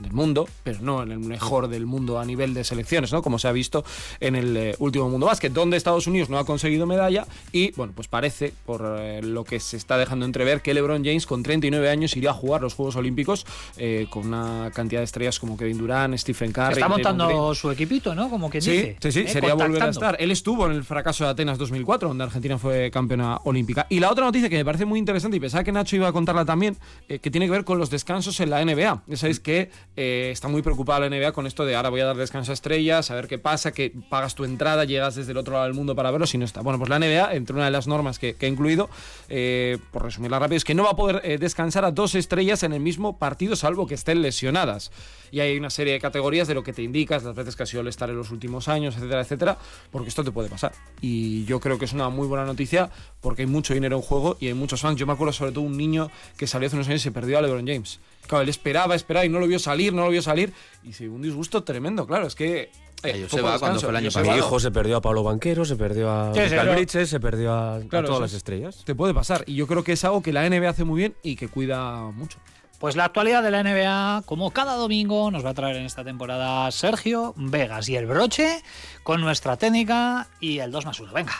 del mundo, pero no en el mejor del mundo a nivel de selecciones, ¿no? Como se ha visto en el eh, último Mundo Básquet, donde Estados Unidos no ha conseguido medalla y, bueno, pues parece, por eh, lo que se está dejando entrever, que LeBron James con 39 años iría a jugar los Juegos Olímpicos eh, con una cantidad de estrellas como Kevin Durant, Stephen Curry. Está montando su equipito, ¿no? Como que Sí, dice. sí, sí, ¿eh? sería volver a estar. Él estuvo en el fracaso de Atenas 2004, donde Argentina fue campeona olímpica. Y la otra noticia que me parece muy interesante, y pensaba que Nacho iba a contarla también, eh, que tiene que ver con los descansos en la NBA. Ya sabéis que eh, está muy preocupada la NBA con esto de ahora voy a dar descanso a estrellas, a ver qué pasa, que pagas tu entrada, llegas desde el otro lado del mundo para verlo si no está. Bueno, pues la NBA, entre una de las normas que, que incluido, eh, por resumirla rápido, es que no va a poder eh, descansar a dos estrellas en el mismo partido, salvo que estén lesionadas. Y hay una serie de categorías de lo que te indicas, las veces que ha sido el estar en los últimos años, etcétera, etcétera, porque esto te puede pasar. Y yo creo que es una muy buena noticia porque hay mucho dinero en juego y hay muchos fans. Yo me acuerdo sobre todo un niño que salió hace unos años y se perdió a LeBron James. Claro, él esperaba, esperaba y no lo vio salir, no lo vio salir. Y se un disgusto tremendo, claro, es que... eh, Joseba, cuando fue el año Joseba, Mi pasado. hijo se perdió a Pablo Banquero, se perdió a. Bridges, se perdió a, a todas las es. estrellas. Te puede pasar. Y yo creo que es algo que la NBA hace muy bien y que cuida mucho. Pues la actualidad de la NBA, como cada domingo, nos va a traer en esta temporada Sergio Vegas y el broche con nuestra técnica y el 2 más 1. Venga.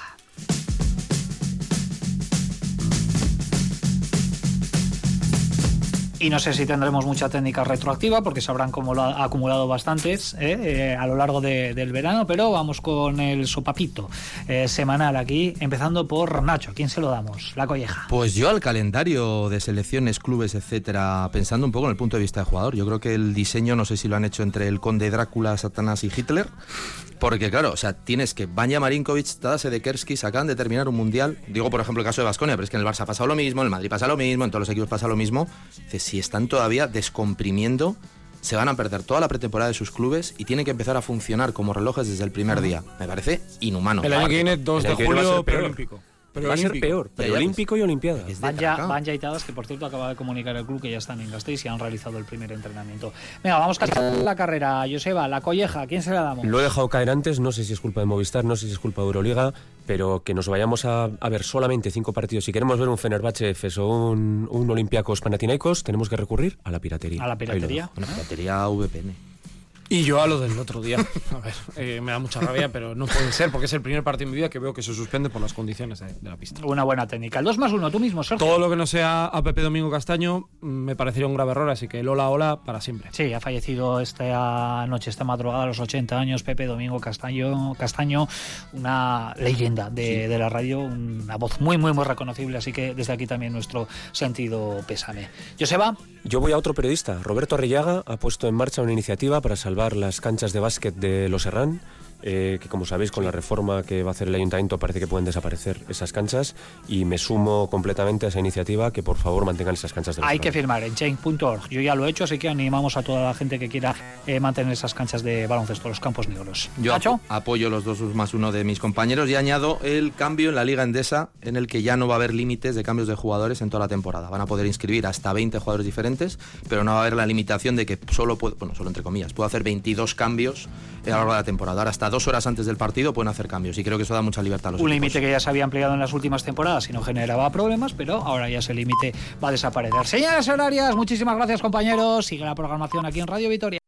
Y no sé si tendremos mucha técnica retroactiva porque se habrán acumula- acumulado bastantes ¿eh? Eh, a lo largo de- del verano, pero vamos con el sopapito eh, semanal aquí, empezando por Nacho. ¿A quién se lo damos? La colleja. Pues yo al calendario de selecciones, clubes, etcétera, pensando un poco en el punto de vista de jugador, yo creo que el diseño, no sé si lo han hecho entre el conde Drácula, Satanás y Hitler, porque claro, o sea, tienes que Banja Marinkovic, Tadas Sedekerski acaban de terminar un mundial, digo por ejemplo el caso de Basconia, pero es que en el Barça ha pasado lo mismo, en el Madrid pasa lo mismo, en todos los equipos pasa lo mismo. Dices, si están todavía descomprimiendo, se van a perder toda la pretemporada de sus clubes y tienen que empezar a funcionar como relojes desde el primer día. Me parece inhumano. El año que viene, 2 El de año que va a ser peor. ser peor. Preolímpico y Olimpiada. Van ya, van ya itadas, que por cierto acaba de comunicar el club que ya están en Gasteiz y han realizado el primer entrenamiento. Venga, vamos a la carrera. Joseba, la colleja, ¿a quién se la damos? Lo he dejado caer antes, no sé si es culpa de Movistar, no sé si es culpa de Euroliga, pero que nos vayamos a, a ver solamente cinco partidos. Si queremos ver un Fenerbahce Efes o un, un Olympiacos Panathinaikos, tenemos que recurrir a la piratería. A la piratería. Bueno, piratería VPN. Y yo a lo del otro día. A ver, eh, me da mucha rabia, pero no puede ser porque es el primer partido en mi vida que veo que se suspende por las condiciones de, de la pista. Una buena técnica. El 2 más 1, tú mismo, Sergio. Todo lo que no sea a Pepe Domingo Castaño mm, me parecería un grave error, así que el hola hola para siempre. Sí, ha fallecido esta noche, esta madrugada, a los 80 años, Pepe Domingo Castaño, Castaño una leyenda de, de la radio, una voz muy, muy, muy reconocible, así que desde aquí también nuestro sentido pésame. Joseba, Yo voy a otro periodista. Roberto Arrillaga ha puesto en marcha una iniciativa para salvar las canchas de básquet de Los Herrán. Eh, que como sabéis con la reforma que va a hacer el ayuntamiento parece que pueden desaparecer esas canchas y me sumo completamente a esa iniciativa que por favor mantengan esas canchas de hay que firmar en change.org. Yo ya lo he hecho, así que animamos a toda la gente que quiera eh, mantener esas canchas de baloncesto, los campos negros. Yo apo- apoyo los dos más uno de mis compañeros y añado el cambio en la Liga Endesa en el que ya no va a haber límites de cambios de jugadores en toda la temporada. Van a poder inscribir hasta 20 jugadores diferentes, pero no va a haber la limitación de que solo puedo, bueno, solo entre comillas, puedo hacer 22 cambios a lo largo de la temporada. Ahora hasta dos horas antes del partido pueden hacer cambios y creo que eso da mucha libertad a los un límite que ya se había ampliado en las últimas temporadas y no generaba problemas, pero ahora ya ese límite va a desaparecer. Señoras horarias, muchísimas gracias compañeros. Sigue la programación aquí en Radio Vitoria.